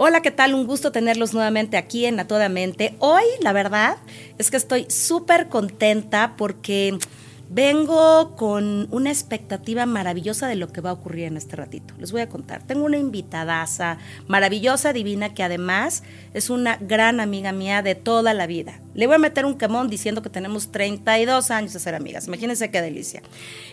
Hola, ¿qué tal? Un gusto tenerlos nuevamente aquí en A Toda Mente. Hoy, la verdad, es que estoy súper contenta porque vengo con una expectativa maravillosa de lo que va a ocurrir en este ratito. Les voy a contar. Tengo una invitadaza maravillosa, divina, que además es una gran amiga mía de toda la vida. Le voy a meter un quemón diciendo que tenemos 32 años de ser amigas. Imagínense qué delicia.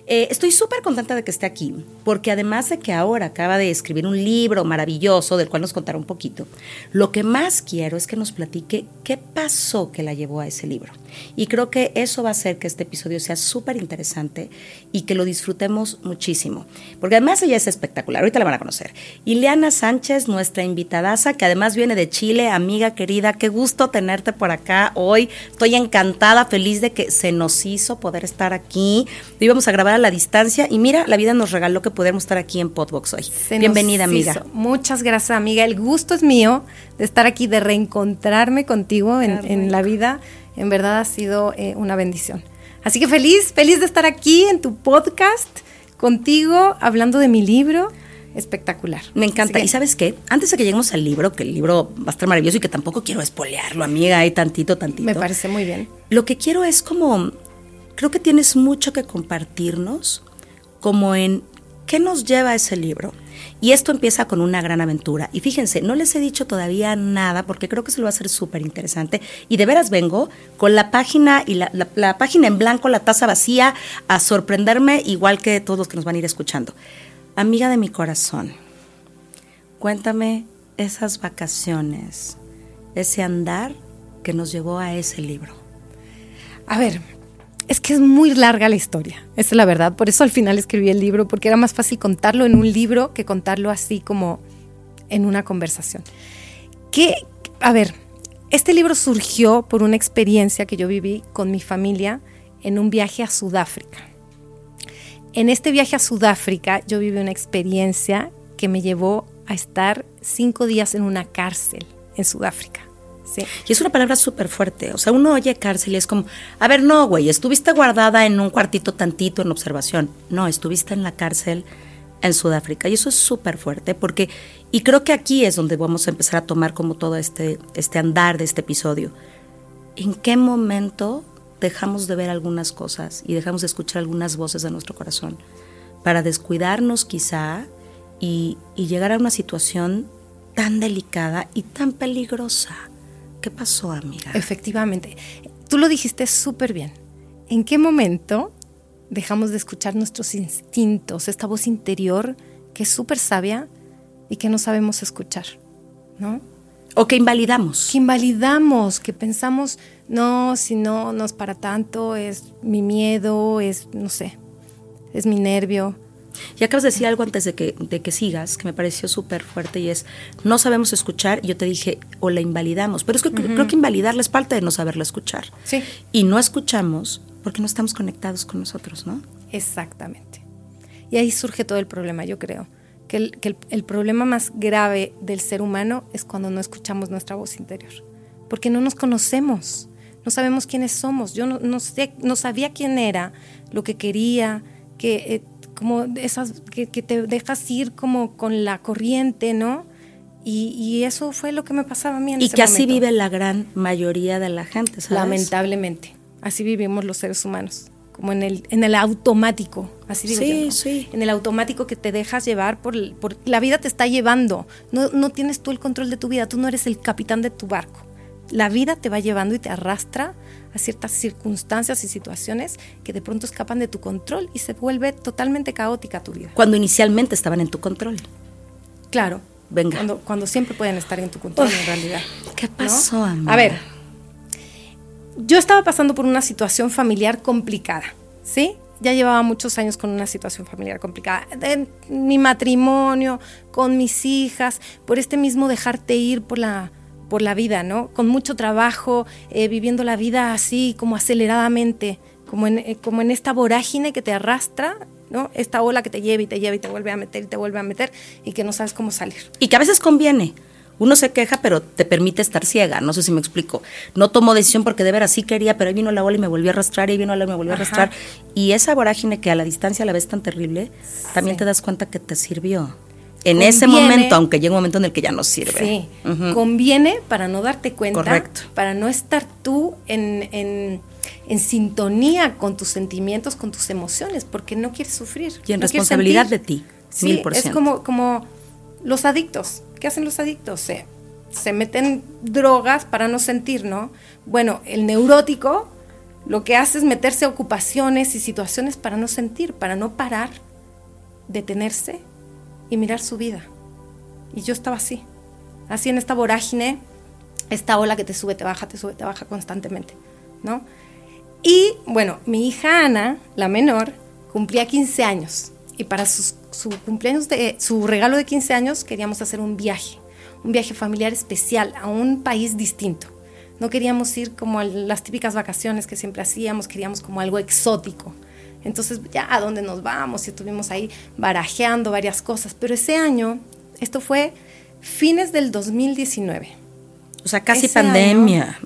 Eh, estoy súper contenta de que esté aquí, porque además de que ahora acaba de escribir un libro maravilloso, del cual nos contará un poquito, lo que más quiero es que nos platique qué pasó que la llevó a ese libro. Y creo que eso va a hacer que este episodio sea súper interesante y que lo disfrutemos muchísimo. Porque además ella es espectacular, ahorita la van a conocer. Ileana Sánchez, nuestra invitadaza, que además viene de Chile, amiga querida, qué gusto tenerte por acá hoy. Estoy encantada, feliz de que se nos hizo poder estar aquí. Íbamos a grabar a la distancia y mira, la vida nos regaló que pudiéramos estar aquí en Podbox hoy. Se Bienvenida, amiga. hizo. Muchas gracias, amiga. El gusto es mío de estar aquí, de reencontrarme contigo en la vida. En verdad ha sido eh, una bendición. Así que feliz, feliz de estar aquí en tu podcast contigo, hablando de mi libro. Espectacular. Me encanta. ¿Y sabes qué? Antes de que lleguemos al libro, que el libro va a estar maravilloso y que tampoco quiero espolearlo, amiga, hay tantito, tantito. me parece muy bien. Lo que quiero es como, creo que tienes mucho que compartirnos, como en qué nos lleva ese libro. Y esto empieza con una gran aventura. Y fíjense, no les he dicho todavía nada porque creo que se lo va a hacer súper interesante. Y de veras vengo con la página y la, la- la página en blanco, la taza vacía, a sorprenderme igual que todos los que nos van a ir escuchando. Amiga de mi corazón, cuéntame esas vacaciones, ese andar que nos llevó a ese libro. A ver, es que es muy larga la historia, esa es la verdad. Por eso al final escribí el libro, porque era más fácil contarlo en un libro que contarlo así como en una conversación. Que, a ver, este libro surgió por una experiencia que yo viví con mi familia en un viaje a Sudáfrica. En este viaje a Sudáfrica yo viví una experiencia que me llevó a estar cinco días en una cárcel en Sudáfrica. ¿Sí? Y es una palabra súper fuerte. O sea, uno oye cárcel y es como, a ver, no, güey, estuviste guardada en un cuartito tantito en observación. No, estuviste en la cárcel en Sudáfrica. Y eso es súper fuerte porque, y creo que aquí es donde vamos a empezar a tomar como todo este, este andar de este episodio. ¿En qué momento dejamos de ver algunas cosas y dejamos de escuchar algunas voces de nuestro corazón para descuidarnos quizá y, y llegar a una situación tan delicada y tan peligrosa? ¿Qué pasó, amiga? Efectivamente. Tú lo dijiste súper bien. ¿En qué momento dejamos de escuchar nuestros instintos, esta voz interior que es súper sabia y que no sabemos escuchar? ¿No? O que invalidamos. Que invalidamos, que pensamos, no, si no, no es para tanto, es mi miedo, es, no sé, es mi nervio. Y acabas de decir algo antes de que, de que sigas, que me pareció súper fuerte, y es, no sabemos escuchar, yo te dije, o la invalidamos, pero es que creo que invalidarla es parte de no saberla escuchar. Sí. Y no escuchamos porque no estamos conectados con nosotros, ¿no? Exactamente. Y ahí surge todo el problema, yo creo. Que, el, que el, el, problema más grave del ser humano es cuando no escuchamos nuestra voz interior. Porque no nos conocemos, no sabemos quiénes somos. Yo no, no, sé, no sabía quién era, lo que quería, que, eh, como esas, que, que, te dejas ir como con la corriente, ¿no? Y, y eso fue lo que me pasaba a mí en Y ese que así vive la gran mayoría de la gente, ¿sabes? Lamentablemente, así vivimos los seres humanos como en el, en el automático, así digo sí, yo, ¿no? sí. En el automático que te dejas llevar por, por, la vida te está llevando. No, no tienes tú el control de tu vida, tú no eres el capitán de tu barco. La vida te va llevando y te arrastra a ciertas circunstancias y situaciones que de pronto escapan de tu control y se vuelve totalmente caótica tu vida. Cuando inicialmente estaban en tu control. Claro. Venga. Cuando, cuando siempre pueden estar en tu control, Uf, en realidad. ¿Qué pasó, ¿no? amiga? A ver, yo estaba pasando por una situación familiar complicada, ¿sí? Ya llevaba muchos años con una situación familiar complicada. En mi matrimonio, con mis hijas, por este mismo dejarte ir por la, por la vida, ¿no? Con mucho trabajo, eh, viviendo la vida así como aceleradamente, como en, eh, como en esta vorágine que te arrastra, ¿no? Esta ola que te lleva y te lleva y te vuelve a meter y te vuelve a meter y que no sabes cómo salir. Y que a veces conviene. Uno se queja, pero te permite estar ciega. No sé si me explico. No tomo decisión porque de veras sí quería, pero ahí vino la ola y me volvió a arrastrar, y vino la ola y me volvió a arrastrar. Y esa vorágine que a la distancia la ves tan terrible, también te das cuenta que te sirvió. En ese momento, aunque llega un momento en el que ya no sirve. Sí, conviene para no darte cuenta, Correcto. para no estar tú en, en, en, sintonía con tus sentimientos, con tus emociones, porque no quieres sufrir. Y en responsabilidad de ti, sí, Es como, como los adictos. ¿Qué hacen los adictos? Se, se meten drogas para no sentir, ¿no? Bueno, el neurótico lo que hace es meterse a ocupaciones y situaciones para no sentir, para no parar, detenerse y mirar su vida. Y yo estaba así, así en esta vorágine, esta ola que te sube, te baja, te sube, te baja constantemente, ¿no? Y bueno, mi hija Ana, la menor, cumplía 15 años y para su cumpleaños de su regalo de 15 años queríamos hacer un viaje, un viaje familiar especial a un país distinto. No queríamos ir como a las típicas vacaciones que siempre hacíamos, queríamos como algo exótico. Entonces, ya, ¿a dónde nos vamos? Y estuvimos ahí barajeando varias cosas. Pero ese año, esto fue fines del 2019. O sea, casi pandemia.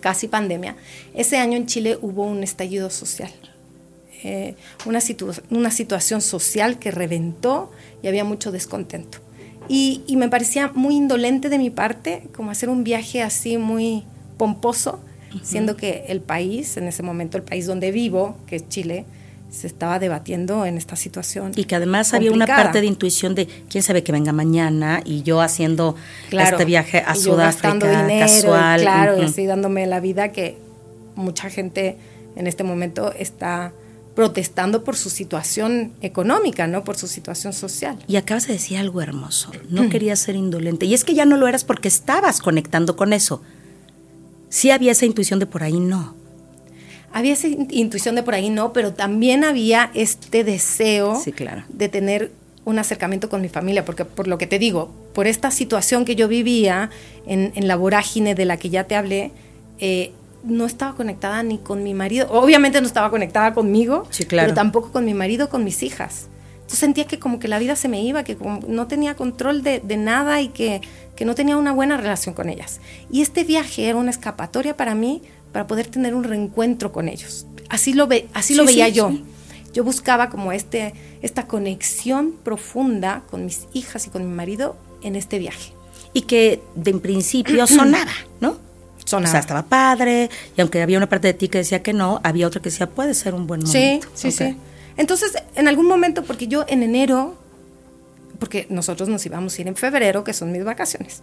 Casi pandemia. Ese año en Chile hubo un estallido social. Eh, una, una situación social que reventó y había mucho descontento. Y, y, me parecía muy indolente de mi parte, como hacer un viaje así muy pomposo, siendo que el país, en ese momento el país donde vivo, que es Chile, se estaba debatiendo en esta situación. Y que además había una parte de intuición de quién sabe que venga mañana y yo haciendo este viaje a Sudáfrica dinero, casual. claro, y dándome la vida que mucha gente en este momento está protestando por su situación económica, ¿no? Por su situación social. Y acabas de decir algo hermoso. No querías ser indolente. Y es que ya no lo eras porque estabas conectando con eso. Sí había esa intuición de por ahí no había esa intuición de por ahí no, pero también había este deseo de tener un acercamiento con mi familia, porque por lo que te digo, por esta situación que yo vivía en, la vorágine de la que ya te hablé, eh, no estaba conectada ni con mi marido, obviamente no estaba conectada conmigo, pero tampoco con mi marido, con mis hijas. Yo sentía que como que la vida se me iba, que no tenía control de, nada y que, que no tenía una buena relación con ellas. Y este viaje era una escapatoria para mí para poder tener un reencuentro con ellos. Así lo, ve, así lo veía yo. Yo buscaba como este, esta conexión profunda con mis hijas y con mi marido en este viaje. Y que de en principio sonaba, ¿no? Sonaba. O sea, estaba padre, y aunque había una parte de ti que decía que no, había otra que decía, puede ser un buen momento. Sí, sí, sí. Entonces, en algún momento, porque yo en enero, porque nosotros nos íbamos a ir en febrero, que son mis vacaciones,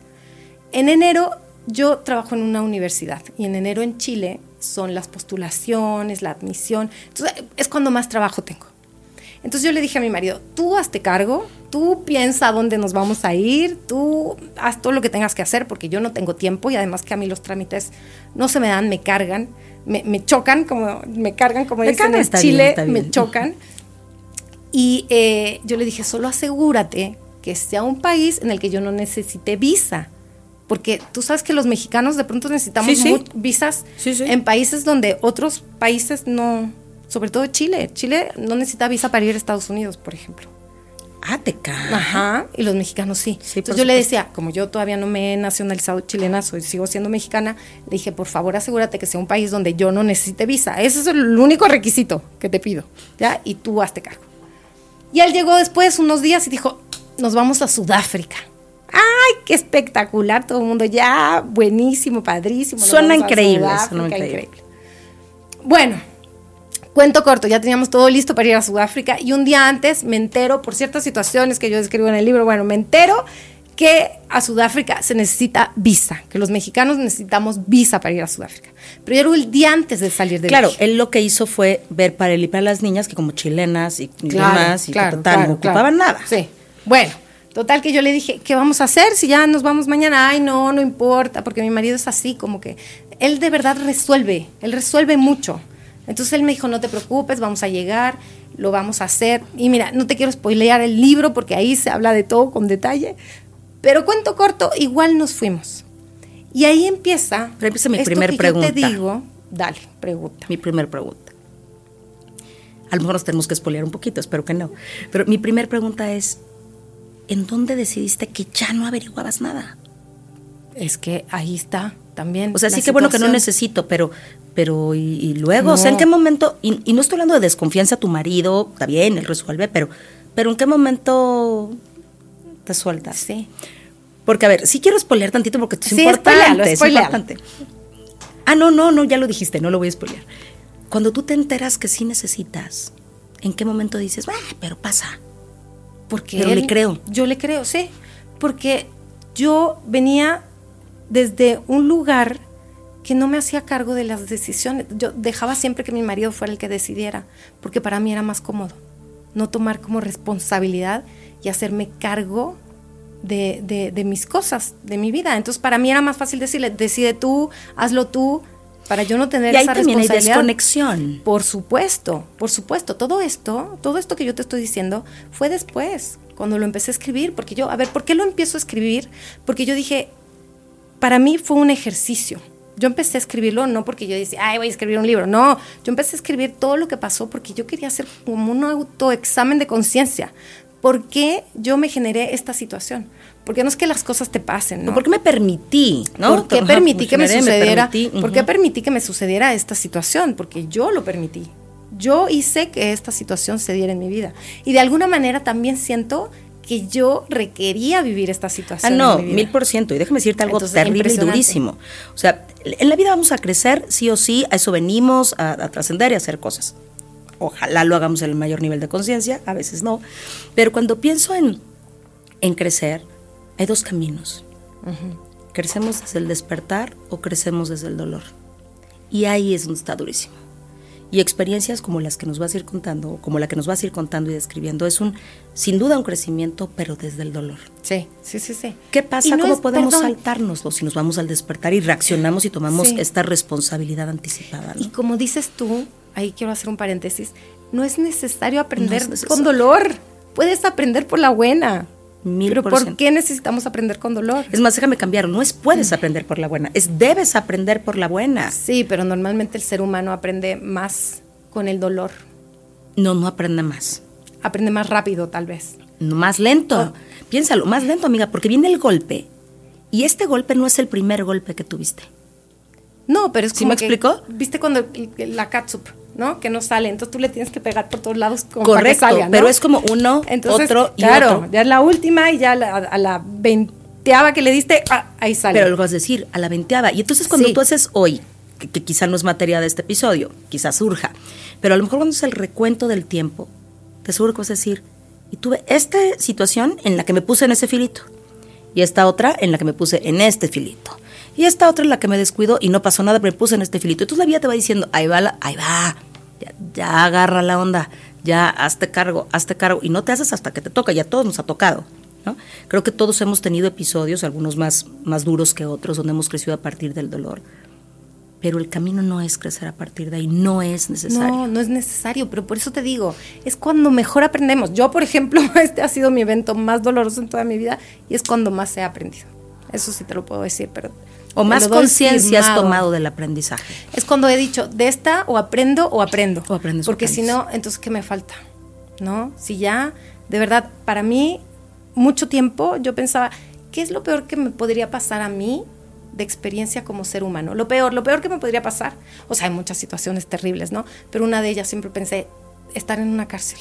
en enero yo trabajo en una universidad y en enero en Chile son las postulaciones, la admisión. Entonces es cuando más trabajo tengo. Entonces yo le dije a mi marido, tú hazte cargo, tú piensa dónde nos vamos a ir, tú haz todo lo que tengas que hacer porque yo no tengo tiempo y además que a mí los trámites no se me dan, me cargan, me, chocan, como me cargan, como dicen en Chile, me chocan. Y eh, yo le dije, solo asegúrate que sea un país en el que yo no necesite visa porque tú sabes que los mexicanos de pronto necesitamos visas en países donde otros países no, sobre todo Chile, Chile no necesita visa para ir a Estados Unidos, por ejemplo. Ah, te cae. Ajá, y los mexicanos sí. Entonces yo le decía, como yo todavía no me he nacionalizado chilena, soy, sigo siendo mexicana, le dije, por favor asegúrate que sea un país donde yo no necesite visa. Ese es el único requisito que te pido, ¿ya? Y tú hazte cargo. Y él llegó después unos días y dijo, nos vamos a Sudáfrica. ¡Ay, qué espectacular! Todo el mundo ya, buenísimo, padrísimo. Suena increíble, suena increíble. Bueno, cuento corto, ya teníamos todo listo para ir a Sudáfrica y un día antes me entero, por ciertas situaciones que yo describo en el libro, bueno, me entero que a Sudáfrica se necesita visa, que los mexicanos necesitamos visa para ir a Sudáfrica. Pero era el día antes de salir de Claro, él lo que hizo fue ver para él y para las niñas que como chilenas y demás y claro, no ocupaban nada. Sí. Bueno, Total que yo le dije, ¿qué vamos a hacer si ya nos vamos mañana? Ay, no, no importa, porque mi marido es así, como que él de verdad resuelve, él resuelve mucho. Entonces él me dijo, no te preocupes, vamos a llegar, lo vamos a hacer. Y mira, no te quiero spoilear el libro porque ahí se habla de todo con detalle, pero cuento corto, igual nos fuimos. Y ahí empieza. Pero empieza mi primer pregunta. Yo te digo, dale, pregunta. Mi primer pregunta. a lo mejor nos tenemos que espolear un poquito, espero que no. Pero mi primera pregunta es, ¿en dónde decidiste que ya no averiguabas nada? Es que ahí está también. O sea, sí que bueno que no necesito, pero, pero y, luego, o sea, ¿en qué momento? Y, no estoy hablando de desconfianza a tu marido, está bien, él resuelve, pero, pero ¿en qué momento te sueltas? Sí. Porque, a ver, sí quiero spoilear tantito porque es importante, es importante. Ah, no, no, no, ya lo dijiste, no lo voy a spoilear. Cuando tú te enteras que sí necesitas, ¿en qué momento dices, ah, pero pasa? Porque pero le creo. Yo le creo, sí. Porque yo venía desde un lugar que no me hacía cargo de las decisiones. Yo dejaba siempre que mi marido fuera el que decidiera, porque para mí era más cómodo no tomar como responsabilidad y hacerme cargo de, mis cosas, de mi vida. Entonces para mí era más fácil decirle, decide tú, hazlo tú, para yo no tener y ahí esa también responsabilidad. Hay desconexión. Por supuesto, por supuesto. Todo esto, todo esto que yo te estoy diciendo fue después, cuando lo empecé a escribir, porque yo, a ver, ¿por qué lo empiezo a escribir? Porque yo dije, para mí fue un ejercicio. Yo empecé a escribirlo no porque yo decía, ay, voy a escribir un libro. No, yo empecé a escribir todo lo que pasó porque yo quería hacer como un autoexamen de conciencia. ¿Por qué yo me generé esta situación? Porque no es que las cosas te pasen, ¿no? ¿Por qué me permití, no? ¿Por qué permití que me sucediera? ¿Por qué permití que me sucediera esta situación? Porque yo lo permití. Yo hice que esta situación se diera en mi vida. Y de alguna manera también siento que yo requería vivir esta situación. Ah, no, mil por ciento. Y déjame decirte algo terrible y durísimo. O sea, en la vida vamos a crecer, sí o sí, a eso venimos, a, trascender y a hacer cosas. Ojalá lo hagamos en el mayor nivel de conciencia, a veces no. Pero cuando pienso en, en crecer, hay dos caminos. ¿Crecemos desde el despertar o crecemos desde el dolor? Y ahí es donde está durísimo. Y experiencias como las que nos vas a ir contando, como la que nos vas a ir contando y describiendo, es un, sin duda, un crecimiento, pero desde el dolor. Sí, sí, sí, sí. ¿Qué pasa? ¿Cómo podemos saltárnoslo si nos vamos al despertar y reaccionamos y tomamos esta responsabilidad anticipada? Y como dices tú, ahí quiero hacer un paréntesis, no es necesario aprender con dolor. Puedes aprender por la buena. Pero por, qué necesitamos aprender con dolor? Es más, déjame cambiar, no es puedes aprender por la buena, es debes aprender por la buena. Sí, pero normalmente el ser humano aprende más con el dolor. No, no aprende más. Aprende más rápido, tal vez. No, más lento. Oh. Piénsalo, más lento, amiga, porque viene el golpe. Y este golpe no es el primer golpe que tuviste. No, pero es como. ¿Sí me explicó? ¿Viste cuando la catsup? ¿No? Que no sale. Entonces tú le tienes que pegar por todos lados como Correcto, para que salga, pero es como uno, otro y claro, ya es la última y ya a la veinteava que le diste, ah, ahí sale. Pero lo vas a decir, a la veinteava. Y entonces cuando tú haces hoy, que, quizá no es materia de este episodio, quizás surja, pero a lo mejor cuando es el recuento del tiempo, te seguro que vas a decir, y tuve esta situación en la que me puse en ese filito, y esta otra en la que me puse en este filito y esta otra es la que me descuido y no pasó nada, pero me puse en este filito. Entonces la vida te va diciendo, ahí va, ahí va, ya, agarra la onda, ya hazte cargo, hazte cargo. Y no te haces hasta que te toca, ya a todos nos ha tocado. ¿no? Creo que todos hemos tenido episodios, algunos más, más duros que otros, donde hemos crecido a partir del dolor. Pero el camino no es crecer a partir de ahí, no es necesario. No, no es necesario, pero por eso te digo, es cuando mejor aprendemos. Yo, por ejemplo, este ha sido mi evento más doloroso en toda mi vida y es cuando más he aprendido. Eso sí te lo puedo decir, pero o más conciencia has tomado del aprendizaje. Es cuando he dicho, de esta o aprendo o aprendo. O aprendes. Porque si no, entonces, ¿qué me falta? ¿No? Si ya, de verdad, para mí, mucho tiempo yo pensaba, ¿qué es lo peor que me podría pasar a mí de experiencia como ser humano? Lo peor, lo peor que me podría pasar. O sea, hay muchas situaciones terribles, ¿no? Pero una de ellas siempre pensé, estar en una cárcel.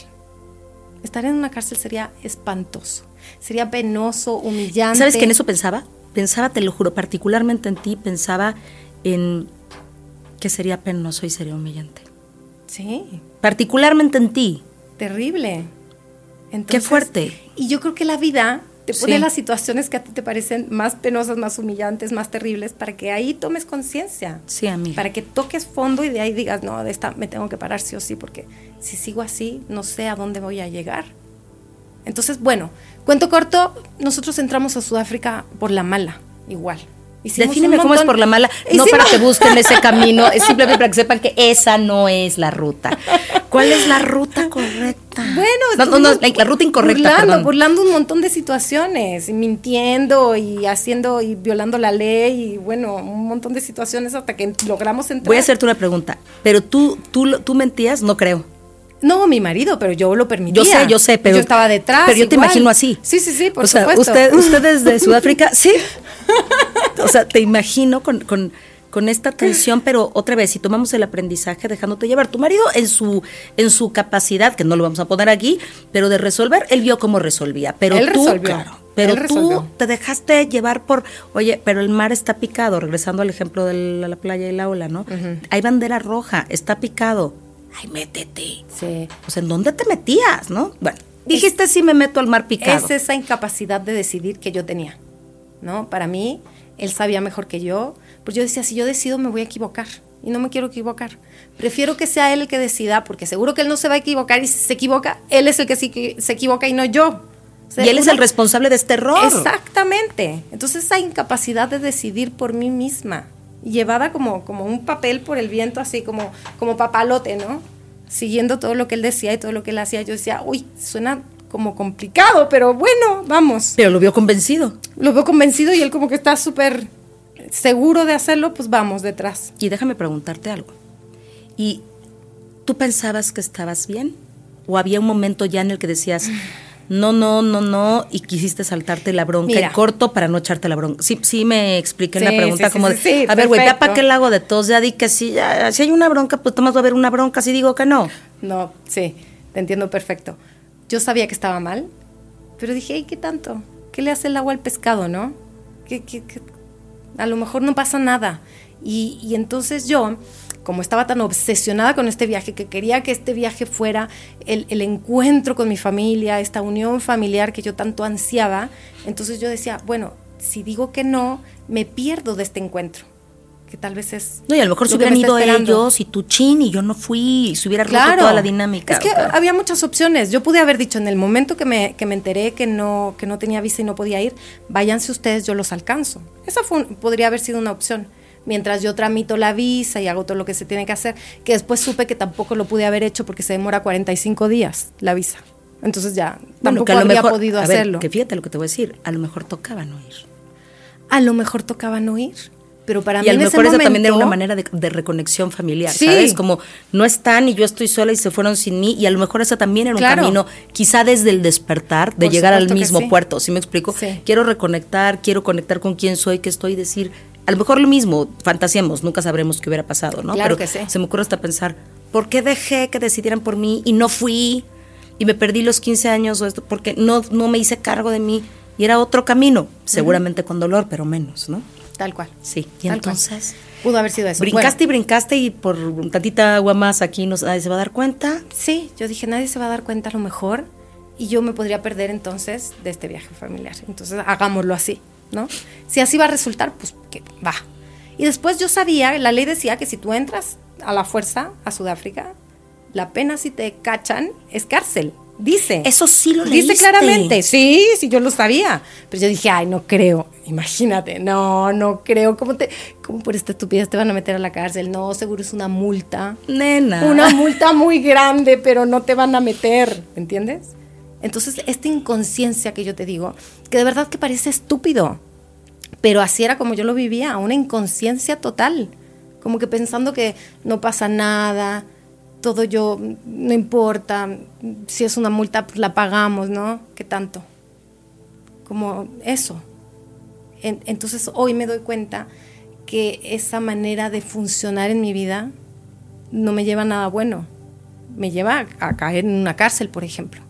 Estar en una cárcel sería espantoso. Sería penoso, humillante. ¿Sabes que en eso pensaba? Pensaba, te lo juro, particularmente en ti, pensaba en que sería penoso y sería humillante. Sí. Particularmente en ti. Terrible. Qué fuerte. Y yo creo que la vida te pone las situaciones que a ti te parecen más penosas, más humillantes, más terribles, para que ahí tomes conciencia. Sí, amiga. Para que toques fondo y de ahí digas, no, de esta me tengo que parar sí o sí, porque si sigo así, no sé a dónde voy a llegar. Entonces, bueno, cuento corto, nosotros entramos a Sudáfrica por la mala, igual. Defíneme cómo es por la mala, no para que busquen ese camino, es simplemente para que sepan que esa no es la ruta. ¿Cuál es la ruta correcta? Bueno, no, no, la, ruta incorrecta. Burlando, burlando un montón de situaciones, mintiendo y haciendo y violando la ley y bueno, un montón de situaciones hasta que logramos entrar. Voy a hacerte una pregunta, pero tú, tú, tú mentías, no creo. No, mi marido, pero yo lo permitía. Yo sé, yo sé, pero yo estaba detrás. Pero yo te imagino así. Sí, sí, sí, por o sea, supuesto. Usted, ustedes de Sudáfrica, sí. O sea, te imagino con, con, con esta tensión, pero otra vez, si tomamos el aprendizaje dejándote llevar, tu marido en su, en su capacidad, que no lo vamos a poner aquí, pero de resolver, él vio cómo resolvía. Pero Él tú, resolvió. claro, pero Él tú resolvió. te dejaste llevar por, oye, pero el mar está picado, regresando al ejemplo de la, la playa y la ola, ¿no? Hay bandera roja, está picado. Ay, métete. Sí. O sea, ¿en dónde te metías, no? Bueno, dijiste sí me meto al mar picado. Es esa incapacidad de decidir que yo tenía, ¿no? Para mí, él sabía mejor que yo, pues yo decía, si yo decido me voy a equivocar y no me quiero equivocar. Prefiero que sea él el que decida, porque seguro que él no se va a equivocar y si se equivoca, él es el que se equivoca y no yo. O sea, y él es una- el responsable de este error. Exactamente. Entonces esa incapacidad de decidir por mí misma, llevada como, como un papel por el viento, así como, como papalote, ¿no? Siguiendo todo lo que él decía y todo lo que él hacía, yo decía, uy, suena como complicado, pero bueno, vamos. Pero lo vio convencido. Lo veo convencido y él como que está súper seguro de hacerlo, pues vamos detrás. Y déjame preguntarte algo. ¿Y tú pensabas que estabas bien? ¿O había un momento ya en el que decías, no, no, no, no, y quisiste saltarte la bronca Mira. en corto para no echarte la bronca? Sí, sí me expliqué Sí, la pregunta sí, como sí, de, a ver, güey, ya para qué lago de tos, ya di que sí, ya, si hay una bronca, pues más va a haber una bronca, si digo que no. No, sí, te entiendo perfecto. Yo sabía que estaba mal, pero dije, "Ey, ¿qué tanto? ¿Qué le hace el agua al pescado, no? ¿Qué, qué- qué? A lo mejor no pasa nada. Y, y entonces yo, como estaba tan obsesionada con este viaje, que quería que este viaje fuera el, el encuentro con mi familia, esta unión familiar que yo tanto ansiaba, entonces yo decía, bueno, si digo que no, me pierdo de este encuentro, que tal vez es... No, y a lo mejor se que hubieran ido ellos y tu chin y yo no fui y se hubiera roto toda la dinámica. Es que había muchas opciones. Yo pude haber dicho en el momento que me, que me enteré que no, que no tenía visa y no podía ir, váyanse ustedes, yo los alcanzo. Esa fue podría haber sido una opción. Mientras yo tramito la visa y hago todo lo que se tiene que hacer, que después supe que tampoco lo pude haber hecho porque se demora 45 días la visa. Entonces ya Bueno, tampoco habría mejor, podido a ver, hacerlo. que fíjate lo que te voy a decir, a lo mejor tocaba no ir. a lo mejor tocaba no ir. Pero para y mí a lo ese esa también era una manera de, de reconexión familiar, Sí. ¿sabes? Como no están y yo estoy sola y se fueron sin mí y a lo mejor esa también era un Claro. camino, quizá desde el despertar, de Por llegar al mismo sí. puerto, ¿sí me explico? Sí. Quiero reconectar, quiero conectar con quién soy, qué estoy, decir, a lo mejor lo mismo, fantaseamos, nunca sabremos qué hubiera pasado, ¿no? Claro Pero que sí. se me ocurre hasta pensar, ¿por qué dejé que decidieran por mí y no fui? Y me perdí los 15 años o esto, porque no, no me hice cargo de mí y era otro camino, seguramente con dolor, pero menos, ¿no? Tal cual. Sí, y Tal cual. entonces... Pudo haber sido eso. Brincaste Bueno, y brincaste y por tantita agua más aquí no, nadie se va a dar cuenta. Sí, yo dije, nadie se va a dar cuenta a lo mejor y yo me podría perder entonces de este viaje familiar. Entonces, hagámoslo así, ¿no? Si así va a resultar, pues que va. Y después yo sabía, la ley decía que si tú entras a la fuerza a Sudáfrica, la pena si te cachan es cárcel. Dice. Eso sí lo Dice leíste. claramente. Sí, sí, yo lo sabía. Pero yo dije, ay, no creo. Imagínate, no, no creo. ¿Cómo, te, cómo por esta estupidez te van a meter a la cárcel? No, seguro es una multa. Nena. Una multa muy grande, pero no te van a meter, ¿me entiendes? Entonces, esta inconsciencia que yo te digo, que de verdad que parece estúpido, pero así era como yo lo vivía, una inconsciencia total, como que pensando que no pasa nada, todo yo, no importa, si es una multa, pues la pagamos, ¿no? ¿Qué tanto? Como eso. En- entonces, hoy me doy cuenta que esa manera de funcionar en mi vida no me lleva a nada bueno. Me lleva a caer en una cárcel, por ejemplo,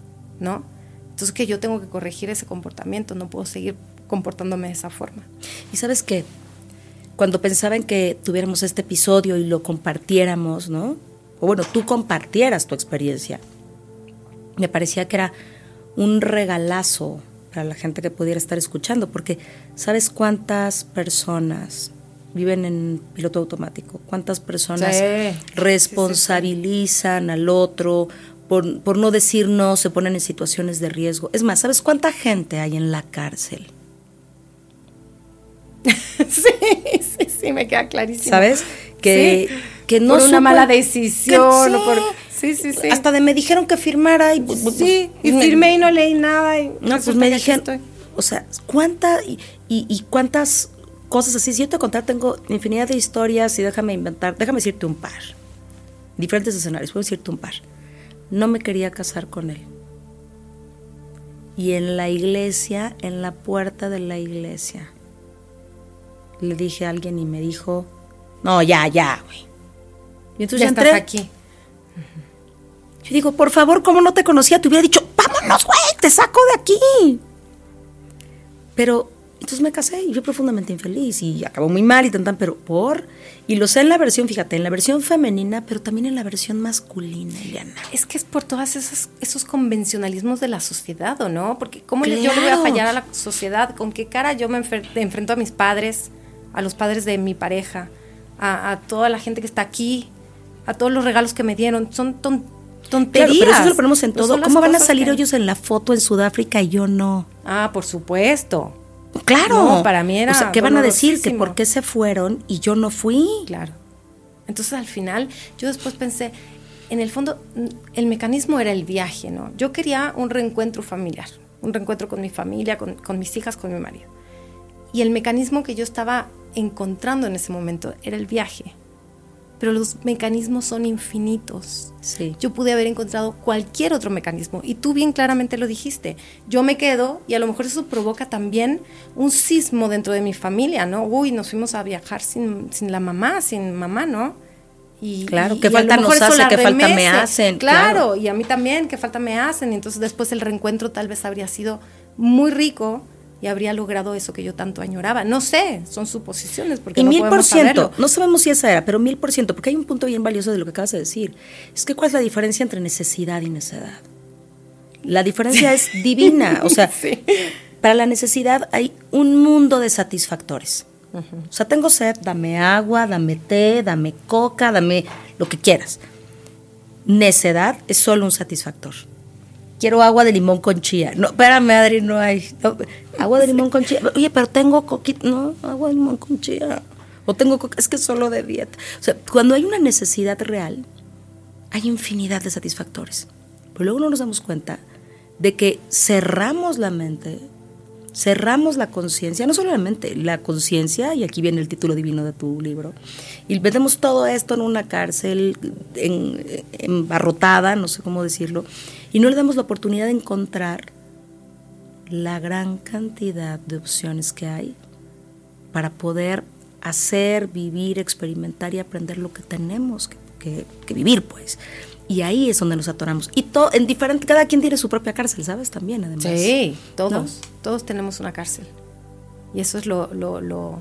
¿no? Entonces que yo tengo que corregir ese comportamiento, no puedo seguir comportándome de esa forma. Y sabes qué, cuando pensaba en que tuviéramos este episodio y lo compartiéramos, ¿no? O bueno, tú compartieras tu experiencia, me parecía que era un regalazo para la gente que pudiera estar escuchando, porque ¿sabes cuántas personas viven en piloto automático? ¿Cuántas personas Sí, sí, sí, responsabilizan al otro? Por, por no decir no, se ponen en situaciones de riesgo. Es más, ¿sabes cuánta gente hay en la cárcel? sí, sí, sí, me queda clarísimo. ¿Sabes? Que, Sí, que no por una supo- mala decisión que o por... sí. Sí, sí, sí. Hasta de me dijeron que firmara y pues, sí, y firmé y no leí nada. Y No, pues me dijeron, estoy. o sea, cuánta y, y- y cuántas cosas así. Si yo te contar, tengo infinidad de historias y déjame inventar, déjame decirte un par. Diferentes escenarios, puedo decirte un par. No me quería casar con él. Y en la iglesia, en la puerta de la iglesia, le dije a alguien y me dijo, no, ya, ya, güey. Y entonces ya, estás aquí. Yo digo, por favor, como no te conocía, te hubiera dicho, vámonos, güey, te saco de aquí. Pero entonces me casé y yo profundamente infeliz y acabó muy mal y tan tan, pero por. Y lo sé en la versión, fíjate, en la versión femenina, pero también en la versión masculina, Eliana. Es que es por todos esos, esos convencionalismos de la sociedad, ¿o no? Porque ¿cómo yo le voy a fallar a la sociedad? ¿Con qué cara yo me enfrento a mis padres, a los padres de mi pareja, a, toda la gente que está aquí, a todos los regalos que me dieron? Son tonterías. pero eso lo ponemos en todo. ¿Cómo van a salir ellos en la foto en Sudáfrica y yo no? Ah, por supuesto. Claro. para mí era. O sea, ¿qué van a decir? Que por qué se fueron y yo no fui. Claro. Entonces al final, yo después pensé, en el fondo, el mecanismo era el viaje, ¿no? Yo quería un reencuentro familiar, un reencuentro con mi familia, con, con mis hijas, con mi marido. Y el mecanismo que yo estaba encontrando en ese momento era el viaje pero los mecanismos son infinitos. Sí. Yo pude haber encontrado cualquier otro mecanismo y tú bien claramente lo dijiste. Yo me quedo y a lo mejor eso provoca también un sismo dentro de mi familia, ¿no? Uy, nos fuimos a viajar sin, sin la mamá, sin mamá, ¿no? Y, claro, qué falta nos hace, qué falta me hacen. Claro, y a mí también, qué falta me hacen. Y entonces después el reencuentro tal vez habría sido muy rico y habría logrado eso que yo tanto añoraba. No sé, son suposiciones. Porque y no mil por ciento, no sabemos si esa era, pero mil por ciento, porque hay un punto bien valioso de lo que acabas de decir. Es que cuál es la diferencia entre necesidad y necedad. La diferencia es divina, o sea, para la necesidad hay un mundo de satisfactores. O sea, tengo sed, dame agua, dame té, dame coca, dame lo que quieras. Necedad es solo un satisfactor quiero agua de limón con chía. No, espérame, Adri, no hay. agua de limón con chía. Oye, pero tengo coquita. No, agua de limón con chía. O tengo coca. Es que solo de dieta. O sea, cuando hay una necesidad real, hay infinidad de satisfactores. Pero luego no nos damos cuenta de que cerramos la mente, cerramos la conciencia, no solamente la conciencia, y aquí viene el título divino de tu libro, y metemos todo esto en una cárcel en, embarrotada, no sé cómo decirlo, y no le damos la oportunidad de encontrar la gran cantidad de opciones que hay para poder hacer, vivir, experimentar y aprender lo que tenemos que, vivir, pues. Y ahí es donde nos atoramos. Y todo, en diferente, cada quien tiene su propia cárcel, ¿sabes? También, además. Sí, todos, todos tenemos una cárcel. Y eso es lo, lo, lo,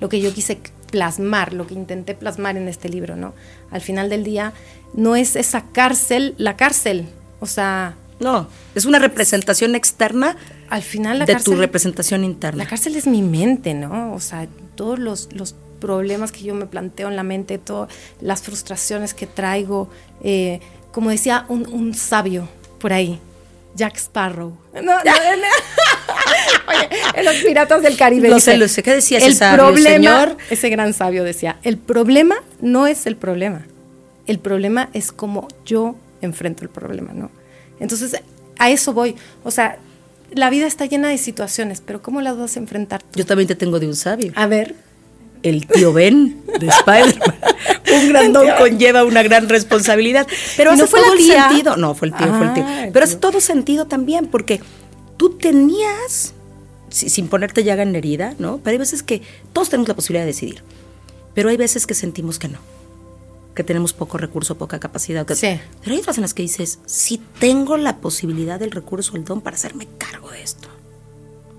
lo que yo quise plasmar, lo que intenté plasmar en este libro, ¿no? Al final del día, no es esa cárcel la cárcel, o sea... No, es una representación externa al final de tu representación interna. La cárcel es mi mente, ¿no? O sea, todos los, los problemas que yo me planteo en la mente, todas las frustraciones que traigo, eh, como decía un, sabio por ahí, Jack Sparrow. No, no, Oye, en los piratas del Caribe. No sé, lo sé. ¿Qué decía ese el sabio, señor? Ese gran sabio decía, el problema no es el problema. El problema es como yo enfrento el problema, ¿no? Entonces, a eso voy. O sea, la vida está llena de situaciones, pero ¿cómo las vas a enfrentar? Yo también te tengo de un sabio. A ver. El tío Ben de Spider-Man. un grandón conlleva una gran responsabilidad. Pero hace fue todo el sentido. No, fue el tío, fue el tío. Pero hace todo sentido también, porque tú tenías, sin ponerte llaga en herida, ¿no? Pero hay veces que todos tenemos la posibilidad de decidir. Pero hay veces que sentimos que no que tenemos poco recurso, poca capacidad. sí. Pero hay otras en las que dices, si tengo la posibilidad, del recurso, el don para hacerme cargo de esto.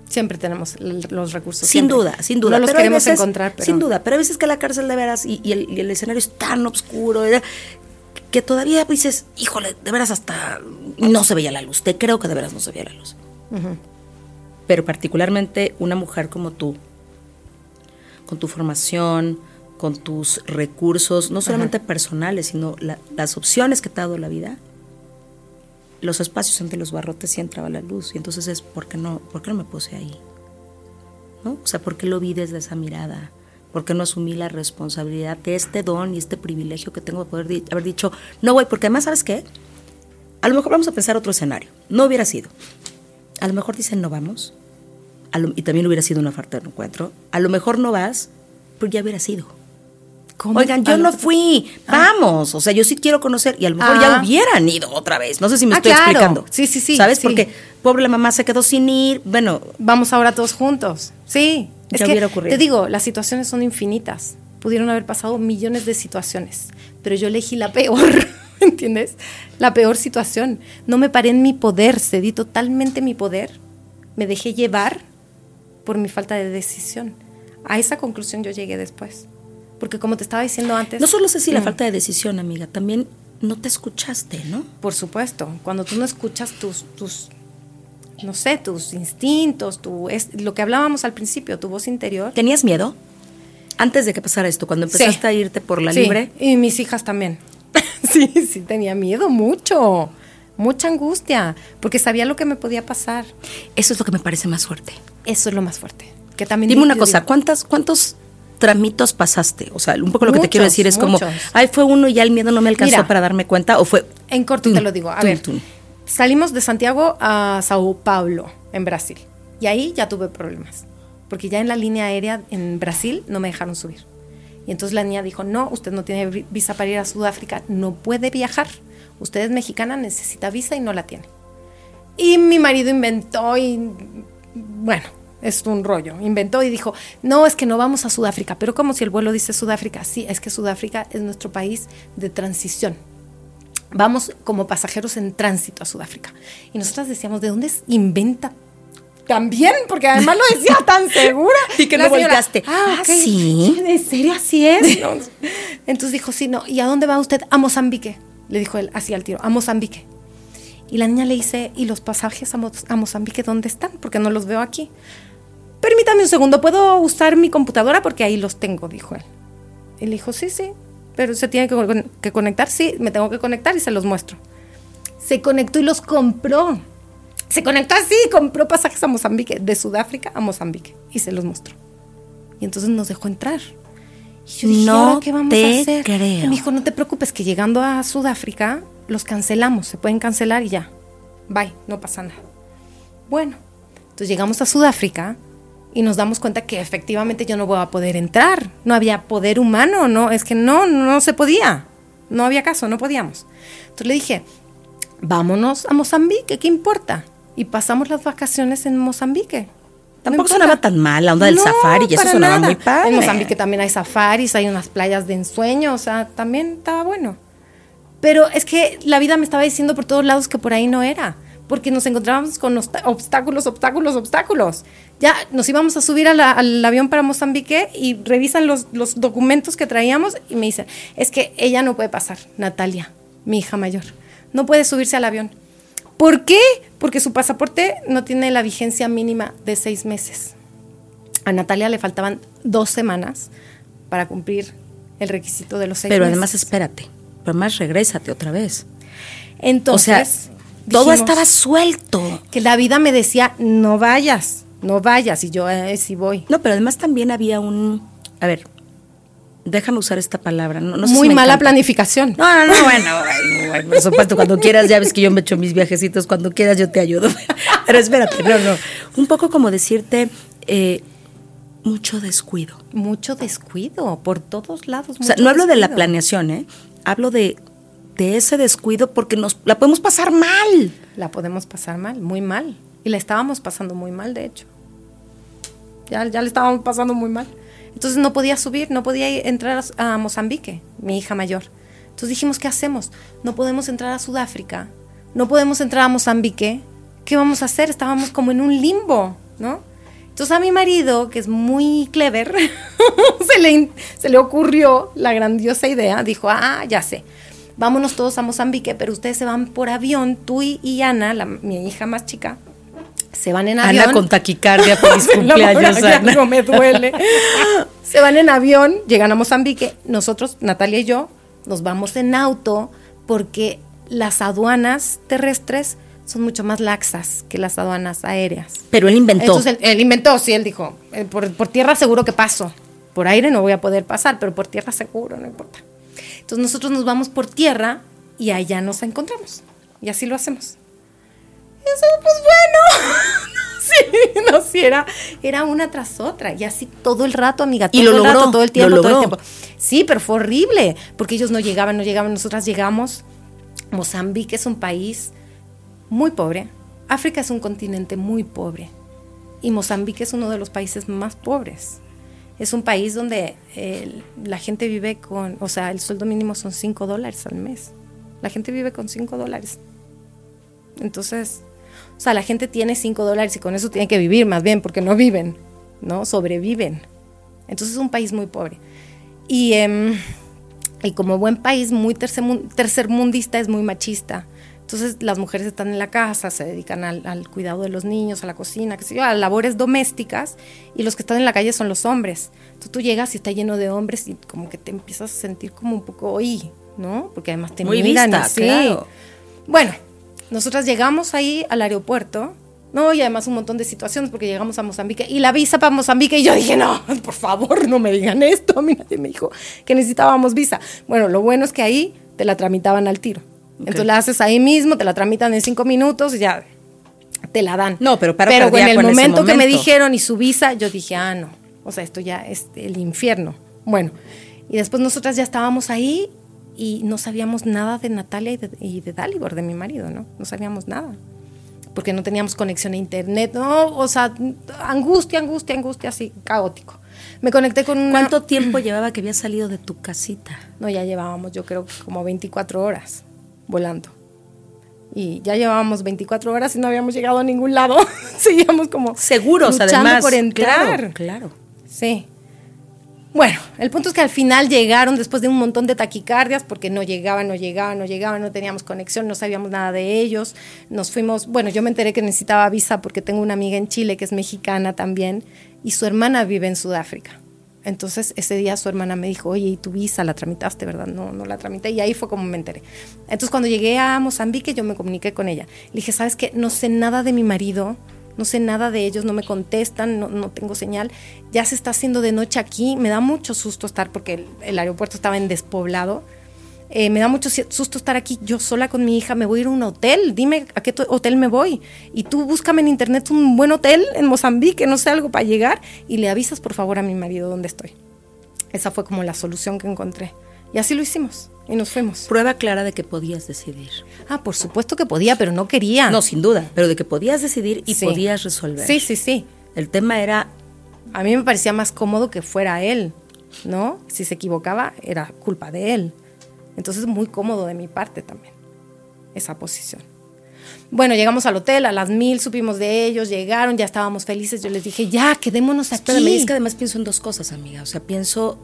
Siempre tenemos los recursos. Sin duda, sin duda. No los queremos encontrar. Sin duda, pero a veces que la cárcel de veras y, el, escenario es tan oscuro que todavía dices, híjole, de veras hasta no se veía la luz. Te creo que de veras no se veía la luz. Pero particularmente una mujer como tú, con tu formación, con tus recursos, no solamente personales, sino las opciones que te ha dado la vida, los espacios entre los barrotes sí entraba la luz. Y entonces es, ¿por qué no, por no me puse ahí? ¿No? O sea, ¿por qué lo vi desde esa mirada? ¿Por qué no asumí la responsabilidad de este don y este privilegio que tengo de poder haber dicho, no voy? Porque además, ¿sabes qué? A lo mejor vamos a pensar otro escenario. No hubiera sido. A lo mejor dicen, no vamos. y también hubiera sido una falta de encuentro. A lo mejor no vas, pero ya hubiera sido. ¿Cómo? Oigan, yo Ah, no fui, vamos, o sea, yo sí quiero conocer y a lo mejor Ah. ya hubieran ido otra vez, no sé si me Ah, estoy claro. explicando. Sí, sí, sí, ¿Sabes? sí. Porque pobre la mamá se quedó sin ir, bueno, Vamos ahora todos juntos. Sí. Es Ya que, hubiera ocurrido. te digo, las situaciones son infinitas. Pudieron haber pasado millones de situaciones, pero yo elegí la peor, ¿entiendes? La peor situación. No me paré en mi poder, cedí totalmente mi poder, me dejé llevar por mi falta de decisión. A esa conclusión yo llegué después. Porque como te estaba diciendo antes... no solo sé si la Mm. falta de decisión, amiga, también no te escuchaste, ¿no? Por supuesto, cuando tú no escuchas tus, tus no sé, tus instintos, tu, es, lo que hablábamos al principio, tu voz interior. ¿Tenías miedo? Antes de que pasara esto, cuando Sí. empezaste a irte por la Sí, libre, Y mis hijas también. sí, sí, tenía miedo mucho, mucha angustia, porque sabía lo que me podía pasar. eso es lo que me parece más fuerte. Eso es lo más fuerte. Que también Dime una cosa, ¿cuántas, ¿cuántos tramitos pasaste? O sea, un poco lo que te quiero Muchos, decir es como, muchos. ay, fue uno y ya el miedo no me alcanzó Mira. para darme cuenta, o fue... En corto te lo digo. A Tum, ver, tum. salimos de Santiago a Sao Paulo, en Brasil. Y ahí ya tuve problemas. Porque ya en la línea aérea en Brasil no me dejaron subir. Y entonces la niña dijo, no, usted no tiene vi- visa para ir a Sudáfrica, no puede viajar. Usted es mexicana, necesita visa y no la tiene. Y mi marido inventó y, bueno, es un rollo. Inventó y dijo, no, es que no vamos a Sudáfrica. Pero como si el vuelo dice Sudáfrica, sí, es que Sudáfrica es nuestro país de transición vamos como pasajeros en tránsito a Sudáfrica. Y nosotras decíamos, ¿de dónde es? inventa? También, porque además lo decía tan segura. Y que no volteaste. Ah, Ah. ¿sí? ¿En serio así es? Entonces dijo, sí, no. ¿Y a dónde va usted? A Mozambique. Le dijo él así al tiro, a Mozambique. Y la niña le dice, ¿y los pasajes a, Mo- a Mozambique dónde están? Porque no los veo aquí. Permítame un segundo, ¿puedo usar mi computadora? Porque ahí los tengo, dijo él. Y le dijo, sí, sí, pero se tiene que, que conectar, sí, me tengo que conectar y se los muestro. Se conectó y los compró. Se conectó así, compró pasajes a Mozambique, de Sudáfrica a Mozambique, y se los mostró. Y entonces nos dejó entrar. Y yo dije, No ¿ahora qué vamos te a hacer? creo. Y me dijo, no te preocupes, que llegando a Sudáfrica los cancelamos, se pueden cancelar y ya. Bye, no pasa nada. Bueno, entonces llegamos a Sudáfrica y nos damos cuenta que efectivamente yo no voy a poder entrar. No había poder humano, no, es que no, no se podía. No había caso, no podíamos. Entonces le dije, vámonos a Mozambique, ¿qué importa? Y pasamos las vacaciones en Mozambique. Tampoco sonaba tan mal la onda del No, safari y eso sonaba nada. muy padre. En Mozambique también hay safaris, hay unas playas de ensueño, o sea, también estaba bueno. Pero es que la vida me estaba diciendo por todos lados que por ahí no era, porque nos encontrábamos con obstáculos, obstáculos, obstáculos. Ya nos íbamos a subir a la- al avión para Mozambique y revisan los, los documentos que traíamos y me dicen, es que ella no puede pasar, Natalia, mi hija mayor, no puede subirse al avión. ¿Por qué? Porque su pasaporte no tiene la vigencia mínima de seis meses. A Natalia le faltaban dos semanas para cumplir el requisito de los seis Pero meses. además espérate, además regrésate otra vez. Entonces, o sea, todo estaba suelto. que la vida me decía, no vayas, no vayas, y yo eh, sí voy. No, pero además también había un, a ver, déjame usar esta palabra, no, no sé si Muy mala planificación. No, no, no, bueno, bueno, por supuesto, cuando quieras, ya ves que yo me echo mis viajecitos, cuando quieras yo te ayudo. Pero espérate, no, no. Un poco como decirte, eh, mucho descuido. Mucho descuido por todos lados. O sea, no hablo de la planeación, ¿eh? Hablo de, de ese descuido porque nos la podemos pasar mal. La podemos pasar mal, muy mal. Y la estábamos pasando muy mal, de hecho. Ya, ya le estábamos pasando muy mal. Entonces no podía subir, no podía entrar a, a Mozambique, mi hija mayor. Entonces dijimos, ¿qué hacemos? No podemos entrar a Sudáfrica, no podemos entrar a Mozambique. ¿Qué vamos a hacer? Estábamos como en un limbo, ¿no? Entonces a mi marido, que es muy clever, se, le, se le ocurrió la grandiosa idea, dijo, ah, ya sé, vámonos todos a Mozambique, pero ustedes se van por avión, tú y, y Ana, la- mi hija más chica, se van en avión. Ana con taquicardia, feliz cumpleaños, Ana. no me duele. Se van en avión, llegan a Mozambique. Nosotros, Natalia y yo, nos vamos en auto porque las aduanas terrestres son mucho más laxas que las aduanas aéreas. Pero él inventó. Entonces él, él inventó, sí, él dijo, eh, por, por tierra seguro que paso. Por aire no voy a poder pasar, pero por tierra seguro, no importa. Entonces nosotros nos vamos por tierra y allá nos encontramos. Y así lo hacemos. Eso, pues bueno, sí no, sí, era, era una tras otra. Y así todo el rato, amiga. Todo Y lo el logró, rato, todo el lo tiempo, todo el tiempo. Sí, pero fue horrible, porque ellos no llegaban, no llegaban. Nosotras llegamos. Mozambique es un país muy pobre. África es un continente muy pobre. Y Mozambique es uno de los países más pobres. Es un país donde la gente vive con, o sea, el sueldo mínimo son 5 dólares al mes. La gente vive con 5 dólares. Entonces, o sea, la gente tiene 5 dólares y con eso tiene que vivir más bien, porque no viven, ¿no? Sobreviven. Entonces es un país muy pobre. Y, em, y como buen país muy tercermun- tercermundista es muy machista. Entonces las mujeres están en la casa, se dedican al, al cuidado de los niños, a la cocina, qué sé yo, a labores domésticas, y los que están en la calle son los hombres. Entonces tú llegas y está lleno de hombres y como que te empiezas a sentir como un poco oí, ¿no? Porque además te Muy miran vista, así. claro. Bueno, nosotras llegamos ahí al aeropuerto, ¿no? Y además un montón de situaciones porque llegamos a Mozambique y la visa para Mozambique y yo dije, no, por favor, no me digan esto. A mí nadie me dijo que necesitábamos visa. Bueno, lo bueno es que ahí te la tramitaban al tiro. Entonces la haces ahí mismo, te la tramitan en cinco minutos y ya te la dan. No, pero paro Pero en el en ese momento que me momento. dijeron y su visa, yo dije, ah, no. O sea, esto ya es el infierno. Bueno, y después nosotras ya estábamos ahí y no sabíamos nada de Natalia y de, y de Dalibor, de mi marido, ¿no? No sabíamos nada. Porque no teníamos conexión a internet, ¿no? O sea, angustia, angustia, angustia, así, caótico. Me conecté con una... ¿Cuánto tiempo llevaba que había salido de tu casita? No, ya llevábamos, yo creo, como 24 horas volando. Y ya llevábamos 24 horas y no habíamos llegado a ningún lado. Seguíamos como Seguros, además. por entrar. Claro, claro. Sí. Bueno, el punto es que al final llegaron después de un montón de taquicardias porque no llegaban, no llegaban, no llegaban, no teníamos conexión, no sabíamos nada de ellos. Nos fuimos, bueno, yo me enteré que necesitaba visa porque tengo una amiga en Chile que es mexicana también y su hermana vive en Sudáfrica. Entonces ese día su hermana me dijo, oye, ¿y tu visa la tramitaste, verdad? No, no la tramité y ahí fue como me enteré. Entonces cuando llegué a Mozambique yo me comuniqué con ella. Le dije, ¿sabes qué? No sé nada de mi marido, no sé nada de ellos, no me contestan, no, no tengo señal. Ya se está haciendo de noche aquí, me da mucho susto estar porque el, el aeropuerto estaba en despoblado. Eh, me da mucho susto estar aquí yo sola con mi hija, me voy a ir a un hotel, dime a qué hotel me voy. Y tú búscame en internet un buen hotel en Mozambique, no sé, algo para llegar, y le avisas por favor a mi marido dónde estoy. Esa fue como la solución que encontré. Y así lo hicimos, y nos fuimos. Prueba clara de que podías decidir. Ah, por supuesto que podía, pero no quería. No, sin duda, pero de que podías decidir y Sí. podías resolver. Sí, sí, sí. El tema era A mí me parecía más cómodo que fuera él, ¿no? Si se equivocaba, era culpa de él. Entonces, muy cómodo de mi parte también, esa posición. Bueno, llegamos al hotel, a las mil supimos de ellos, llegaron, ya estábamos felices. Yo les dije, ya, quedémonos aquí. Espérame, es que además pienso en dos cosas, amiga. O sea, pienso,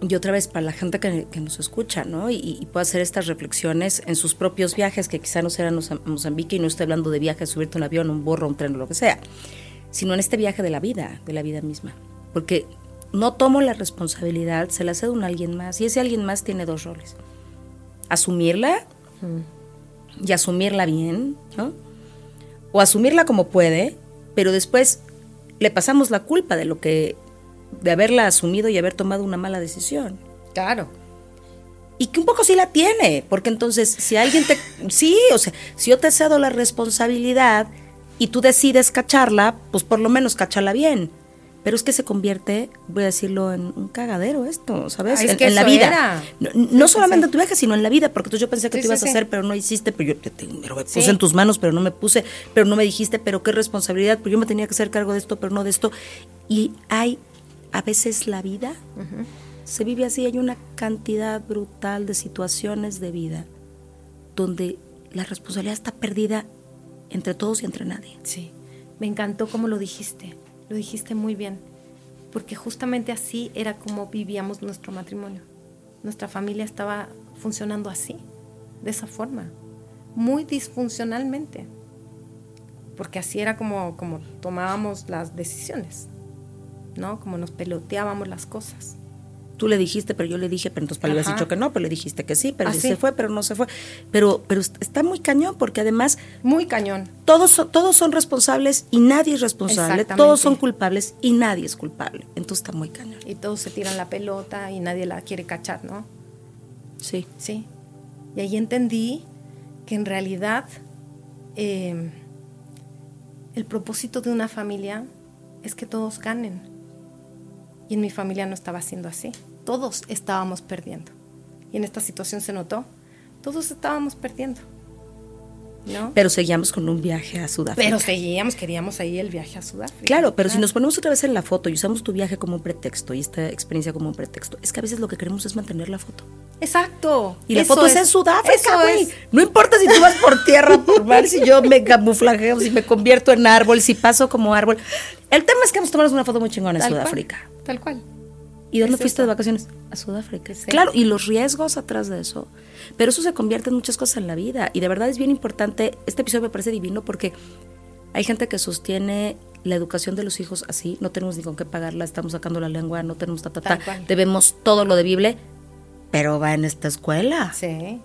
y otra vez para la gente que, que nos escucha, ¿no? Y, y puede hacer estas reflexiones en sus propios viajes, que quizá no serán Mozambique, y no estoy hablando de viajes, subirte a un avión, un burro, un tren o lo que sea, sino en este viaje de la vida, de la vida misma. Porque no tomo la responsabilidad, se la cedo a alguien más, y ese alguien más tiene dos roles. Asumirla y asumirla bien, ¿no? O asumirla como puede, pero después le pasamos la culpa de lo que de haberla asumido y haber tomado una mala decisión. Claro. Y que un poco sí la tiene, porque entonces si alguien te sí, o sea, si yo te cedo la responsabilidad y tú decides cacharla, pues por lo menos cacharla bien. Pero es que se convierte, voy a decirlo, en un cagadero esto, ¿sabes? Ah, es en, que en la vida. era. No, no Sí, solamente sí. en tu viaje, sino en la vida, porque entonces yo pensé que Sí, tú ibas a hacer, pero no hiciste, pero yo te, te- pero me puse en tus manos, pero no me puse, pero no me dijiste, pero qué responsabilidad, pero yo me tenía que hacer cargo de esto, pero no de esto. Y hay a veces la vida se vive así, hay una cantidad brutal de situaciones de vida donde la responsabilidad está perdida entre todos y entre nadie. Sí, me encantó cómo lo dijiste, lo dijiste muy bien, porque justamente así era como vivíamos nuestro matrimonio. Nuestra familia estaba funcionando así, de esa forma, muy disfuncionalmente, porque así era como, como tomábamos las decisiones, ¿no? Como nos peloteábamos las cosas. Tú le dijiste, pero yo le dije, pero entonces para le Ajá. dicho que no, pero le dijiste que sí, pero Ah, sí se fue, pero no se fue. Pero, pero está muy cañón porque además Muy cañón. todos, son- todos son responsables y nadie es responsable, todos son culpables y nadie es culpable. Entonces está muy cañón. Y todos se tiran la pelota y nadie la quiere cachar, ¿no? Sí. Sí. Y ahí entendí que en realidad eh, el propósito de una familia es que todos ganen. Y en mi familia no estaba siendo así. Todos estábamos perdiendo. Y en esta situación se notó. Todos estábamos perdiendo. ¿no? Pero seguíamos con un viaje a Sudáfrica. Pero seguíamos, queríamos ahí el viaje a Sudáfrica. Claro, pero si nos ponemos otra vez en la foto y usamos tu viaje como un pretexto y esta experiencia como un pretexto, es que a veces lo que queremos es mantener la foto. Exacto. Y la Eso foto es, en Sudáfrica, güey. No importa si tú vas por tierra, por mar, si yo me camuflajeo, si me convierto en árbol, si paso como árbol. El tema es que vamos a tomarnos una foto muy chingona en Sudáfrica. Cual, tal cual. ¿Y dónde Es fuiste eso. de vacaciones? A Sudáfrica. Sí. Claro, y los riesgos atrás de eso. Pero eso se convierte en muchas cosas en la vida. Y de verdad es bien importante. Este episodio me parece divino porque hay gente que sostiene la educación de los hijos así. No tenemos ni con qué pagarla, estamos sacando la lengua, no tenemos ta, ta, ta. Debemos todo lo debible, pero va en esta escuela. Sí,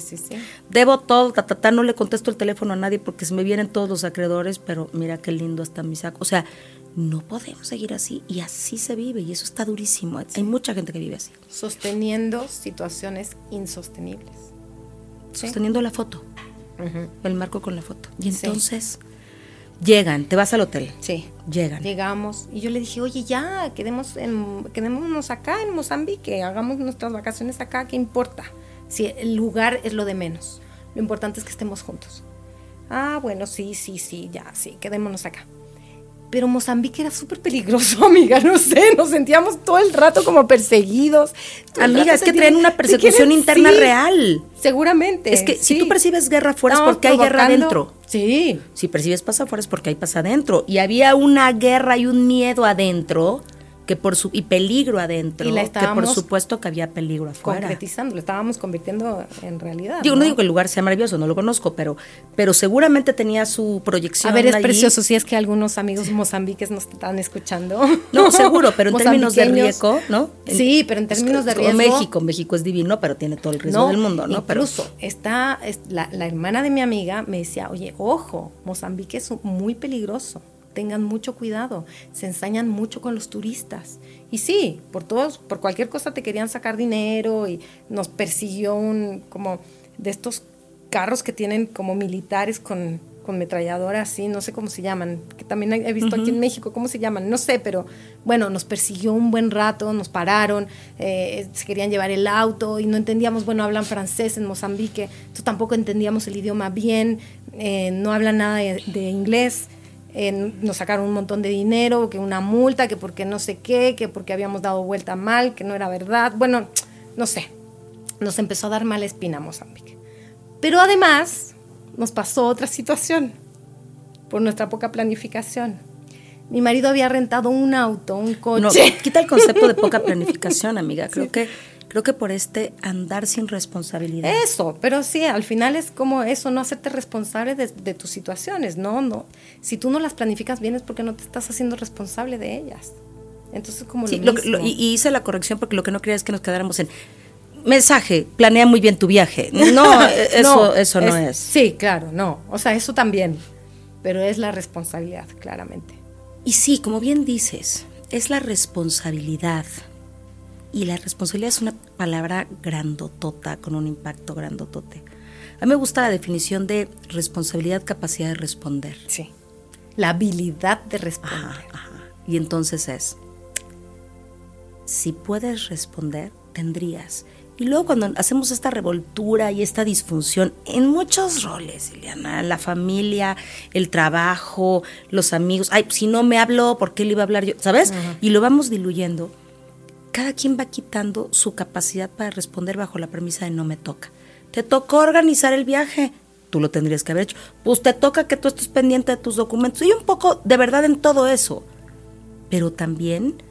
sí, sí, sí. Debo todo, ta, ta, ta, no le contesto el teléfono a nadie porque se me vienen todos los acreedores, pero mira qué lindo está mi saco. O sea, no podemos seguir así y así se vive y eso está durísimo. Hay mucha gente que vive así, Sosteniendo situaciones insostenibles. Sí. sosteniendo la foto, el marco con la foto. Y Sí. entonces llegan, te vas al hotel, Sí. llegan. Llegamos y yo le dije, oye, ya, quedemos en, quedémonos acá en Mozambique, hagamos nuestras vacaciones acá, ¿qué importa? Si el lugar es lo de menos, lo importante es que estemos juntos. Ah, bueno, sí, sí, sí, ya, sí, quedémonos acá. Pero Mozambique era súper peligroso, amiga, no sé, nos sentíamos todo el rato como perseguidos. Amiga, es que traen una ¿te persecución interna Sí, real. Seguramente. Es que si tú percibes guerra afuera es porque hay guerra adentro. Sí, Si percibes paz afuera es porque hay paz adentro. Y había una guerra y un miedo adentro que por su, y peligro adentro. Y la que por supuesto que había peligro afuera. concretizando, lo estábamos convirtiendo en realidad. Digo, no digo que el lugar sea maravilloso, no lo conozco, pero, pero seguramente tenía su proyección. A ver, es allí. precioso si es que algunos amigos mozambiques nos están escuchando. No, seguro, pero en términos de riesgo, ¿no? En- Sí, pero en términos de es- riesgo. México, México es divino, pero tiene todo el riesgo del mundo, ¿no? Pero- Incluso está es- la, la hermana de mi amiga me decía, oye, ojo, Mozambique es muy peligroso. Tengan mucho cuidado, se ensañan mucho con los turistas. Y sí, por todos, por cualquier cosa te querían sacar dinero y nos persiguió un como de estos carros que tienen como militares con, con metralladora así, no sé cómo se llaman, que también he visto aquí en México, ¿cómo se llaman? No sé, pero bueno, nos persiguió un buen rato, nos pararon, eh, se querían llevar el auto y no entendíamos, bueno, hablan francés en Mozambique, entonces tampoco entendíamos el idioma bien, eh, no hablan nada de, de inglés. Eh, nos sacaron un montón de dinero, que una multa, que porque no sé qué, que porque habíamos dado vuelta mal, que no era verdad. Bueno, no sé. Nos empezó a dar mala espina Mozambique. Pero además nos pasó otra situación por nuestra poca planificación. Mi marido había rentado un auto, un coche. No, quita el concepto de poca planificación, amiga. Creo que creo que por este andar sin responsabilidad. Eso, pero sí, al final es como eso, no hacerte responsable de, de tus situaciones, ¿no? no Si tú no las planificas bien es porque no te estás haciendo responsable de ellas. Entonces, como Sí, lo mismo. lo- y, y hice la corrección porque lo que no quería es que nos quedáramos en mensaje, planea muy bien tu viaje. No, eh, eso, eso no es. Sí, claro, no. O sea, eso también. Pero es la responsabilidad, claramente. Y sí, como bien dices, es la responsabilidad. Y la responsabilidad es una palabra grandotota, con un impacto grandotote. A mí me gusta la definición de responsabilidad, capacidad de responder. Sí. La habilidad de responder. Ajá, ajá. Y entonces es, si puedes responder, tendrías. Y luego cuando hacemos esta revoltura y esta disfunción en muchos roles, Eliana, la familia, el trabajo, los amigos, ay, si no me habló, ¿por qué le iba a hablar yo? ¿Sabes? Y lo vamos diluyendo. Cada quien va quitando su capacidad para responder bajo la premisa de no me toca. Te tocó organizar el viaje, tú lo tendrías que haber hecho. Pues te toca que tú estés pendiente de tus documentos. Y un poco de verdad en todo eso. Pero también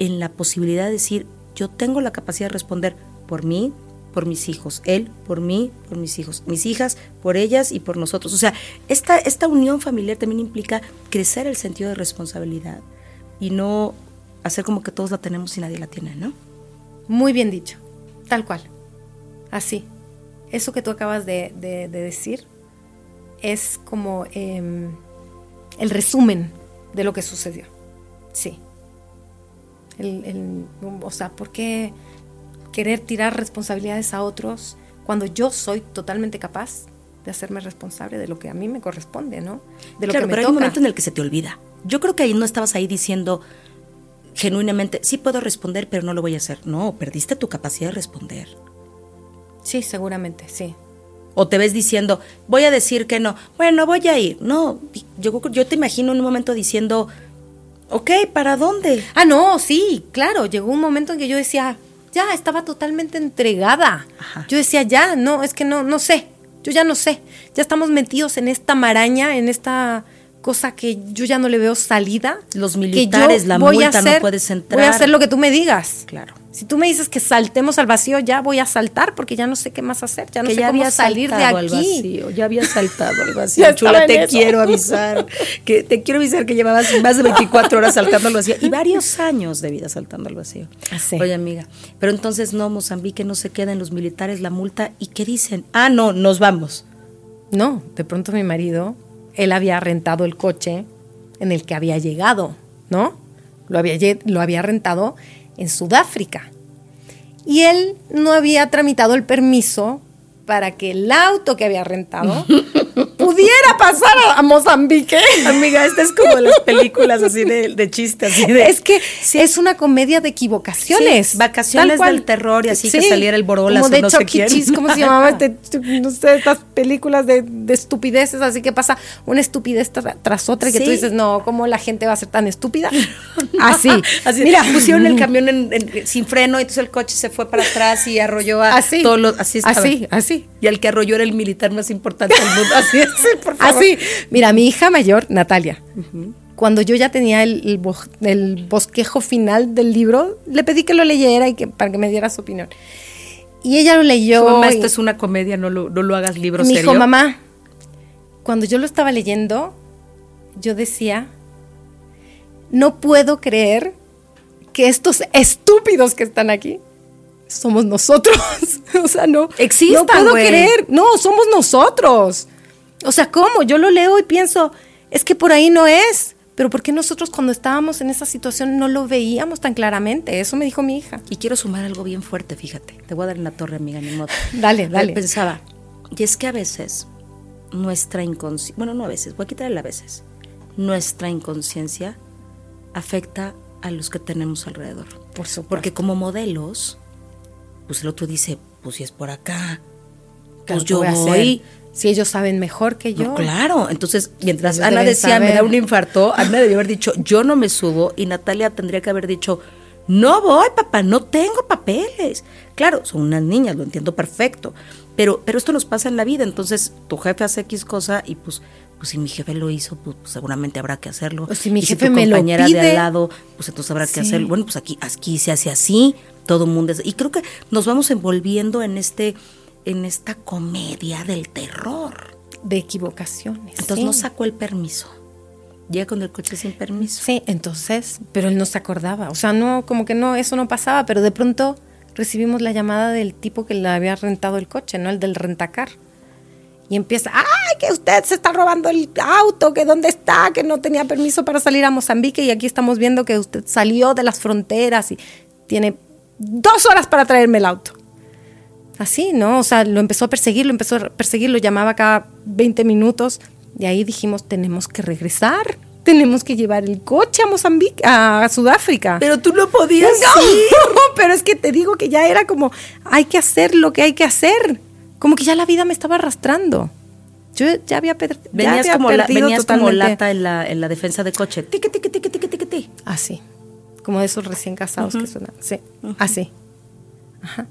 en la posibilidad de decir, yo tengo la capacidad de responder por mí, por mis hijos, él por mí, por mis hijos, mis hijas por ellas y por nosotros. O sea, esta, esta unión familiar también implica crecer el sentido de responsabilidad y no hacer como que todos la tenemos y nadie la tiene, ¿no? Muy bien dicho. Tal cual. Así. Eso que tú acabas de, de- de decir es como em, el resumen de lo que sucedió. Sí. El- el- o sea, ¿por qué querer tirar responsabilidades a otros cuando yo soy totalmente capaz de hacerme responsable de lo que a mí me corresponde, ¿no? De lo claro, pero hay un momento en el que se te olvida. Yo creo que ahí no estabas ahí diciendo genuinamente, sí puedo responder, pero no lo voy a hacer. No, perdiste tu capacidad de responder. Sí, seguramente, sí. O te ves diciendo, voy a decir que no. Bueno, voy a ir. No, yo, yo te imagino en un momento diciendo, ok, ¿para dónde? Ah, no, sí, claro. Llegó un momento en que yo decía, ya, estaba totalmente entregada. Yo decía, ya, no, es que no, no sé. Yo ya no sé. Ya estamos metidos en esta maraña, en esta cosa que yo ya no le veo salida. Los militares, la multa, no puedes entrar. Voy a hacer lo que tú me digas. Claro. Si tú me dices que saltemos al vacío, ya voy a saltar porque ya no sé qué más hacer, ya no sé cómo salir de aquí. Al vacío, ya había saltado al vacío. Chula, te quiero avisar, que te quiero avisar que llevabas más de 24 horas saltando al vacío y varios años de vida saltando al vacío. Así. Oye, amiga, pero entonces no, Mozambique no se queda en los militares la multa y ¿qué dicen? Ah, no, nos vamos. No, de pronto mi marido, él había rentado el coche en el que había llegado, ¿no? Lo había, lo había rentado en Sudáfrica. Y él no había tramitado el permiso para que el auto que había rentado pudiera pasar a, Mozambique. Amiga, esta es como las películas así de, chistes. es que es una comedia de equivocaciones. vacaciones del terror y así que saliera el borolas como de no sé ¿Cómo se llamaba? Este, no sé, estas películas de, estupideces, así que pasa una estupidez tras otra y que tú dices, no, ¿cómo la gente va a ser tan estúpida? Así. así Mira, pusieron el camión sin freno y entonces el coche se fue para atrás y arrolló a así, todos los... Así, así, así. Y el que arrolló era el militar más importante del mundo. Así es, por favor. Así. Mira, mi hija mayor, Natalia, cuando yo ya tenía el, bosquejo final del libro, le pedí que lo leyera y que, para que me diera su opinión. Y ella lo leyó. mamá, esto es una comedia, no lo, no lo hagas libro me dijo, mamá, cuando yo lo estaba leyendo, yo decía, no puedo creer que estos estúpidos que están aquí somos nosotros. o sea, no. Existan, No puedo creer. No, somos nosotros. O sea, ¿cómo? Yo lo leo y pienso, es que por ahí no es. Pero ¿por qué nosotros cuando estábamos en esa situación no lo veíamos tan claramente? Eso me dijo mi hija. Y quiero sumar algo bien fuerte, fíjate. Te voy a dar en la torre, amiga, ni modo. dale, dale. Pensaba, y es que a veces nuestra inconsciencia, bueno, no a veces, voy a quitarle a veces, nuestra inconsciencia afecta a los que tenemos alrededor. Por supuesto. Porque como modelos, pues el otro dice, pues si es por acá, pues yo voy. Si ellos saben mejor que yo. claro, entonces mientras Ana decía, me da un infarto, Ana debió haber dicho, yo no me subo, y Natalia tendría que haber dicho, no voy, papá, no tengo papeles. Claro, son unas niñas, lo entiendo perfecto, pero, pero esto nos pasa en la vida, entonces tu jefe hace X cosa y pues pues si mi jefe lo hizo, pues, pues seguramente habrá que hacerlo. O si mi y jefe si tu compañera de al lado, pues entonces habrá que hacerlo. Bueno, pues aquí, aquí se hace así, todo el mundo es, y creo que nos vamos envolviendo en este en esta comedia del terror de equivocaciones. Entonces no sacó el permiso. Llega con el coche sin permiso. Sí, entonces, pero él no se acordaba, o sea, no como que no eso no pasaba, pero de pronto recibimos la llamada del tipo que le había rentado el coche, no el del rentacar. Y empieza, ¡ay, que usted se está robando el auto! ¿Que dónde está? Que no tenía permiso para salir a Mozambique y aquí estamos viendo que usted salió de las fronteras y tiene dos horas para traerme el auto. Así, ¿no? O sea, lo empezó a perseguir, lo empezó a perseguir, lo llamaba cada 20 minutos. Y ahí dijimos, tenemos que regresar. Tenemos que llevar el coche a Mozambique, a Sudáfrica. Pero tú no podías. No, pero es que te digo que ya era como, hay que hacer lo que hay que hacer. Como que ya la vida me estaba arrastrando. Yo ya había, venías como venías como lata en la, en la defensa de coche. Tique, tique, tique, tique, tique, tique. Así como de esos recién casados que suenan. Sí, así. Ajá.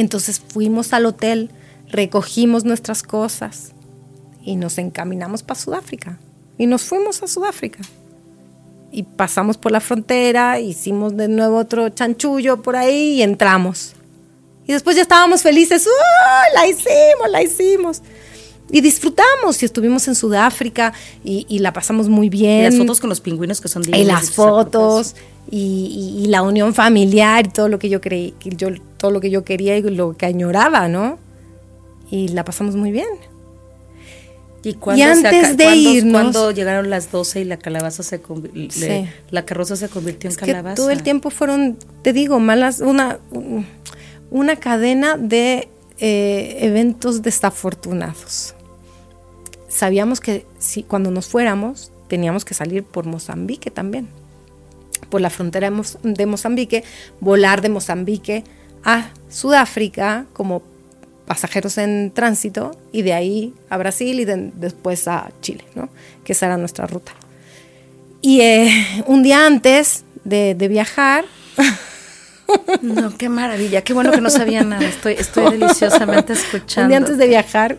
Entonces fuimos al hotel, recogimos nuestras cosas y nos encaminamos para Sudáfrica. Y nos fuimos a Sudáfrica. Y pasamos por la frontera, hicimos de nuevo otro chanchullo por ahí y entramos. Y después ya estábamos felices. ¡Uh! La hicimos, la hicimos y disfrutamos y estuvimos en Sudáfrica y, la pasamos muy bien. Y las fotos con los pingüinos que son divinos. Y las fotos y, la unión familiar y todo lo que yo creí, yo, todo lo que yo quería y lo que añoraba, ¿no? Y la pasamos muy bien. Y, antes de irnos, cuando llegaron las 12 y la calabaza se la carroza se convirtió en calabaza. todo el tiempo fueron, te digo, malas, una, una cadena de eh, eventos desafortunados. sabíamos que si cuando nos fuéramos teníamos que salir por Mozambique también, por la frontera de, Mozambique, volar de Mozambique a Sudáfrica como pasajeros en tránsito y de ahí a Brasil y después a Chile, ¿no? que esa era nuestra ruta. Y eh, un día antes de, viajar... No, qué maravilla, qué bueno que no sabía nada, estoy, estoy deliciosamente escuchando. Un día antes de viajar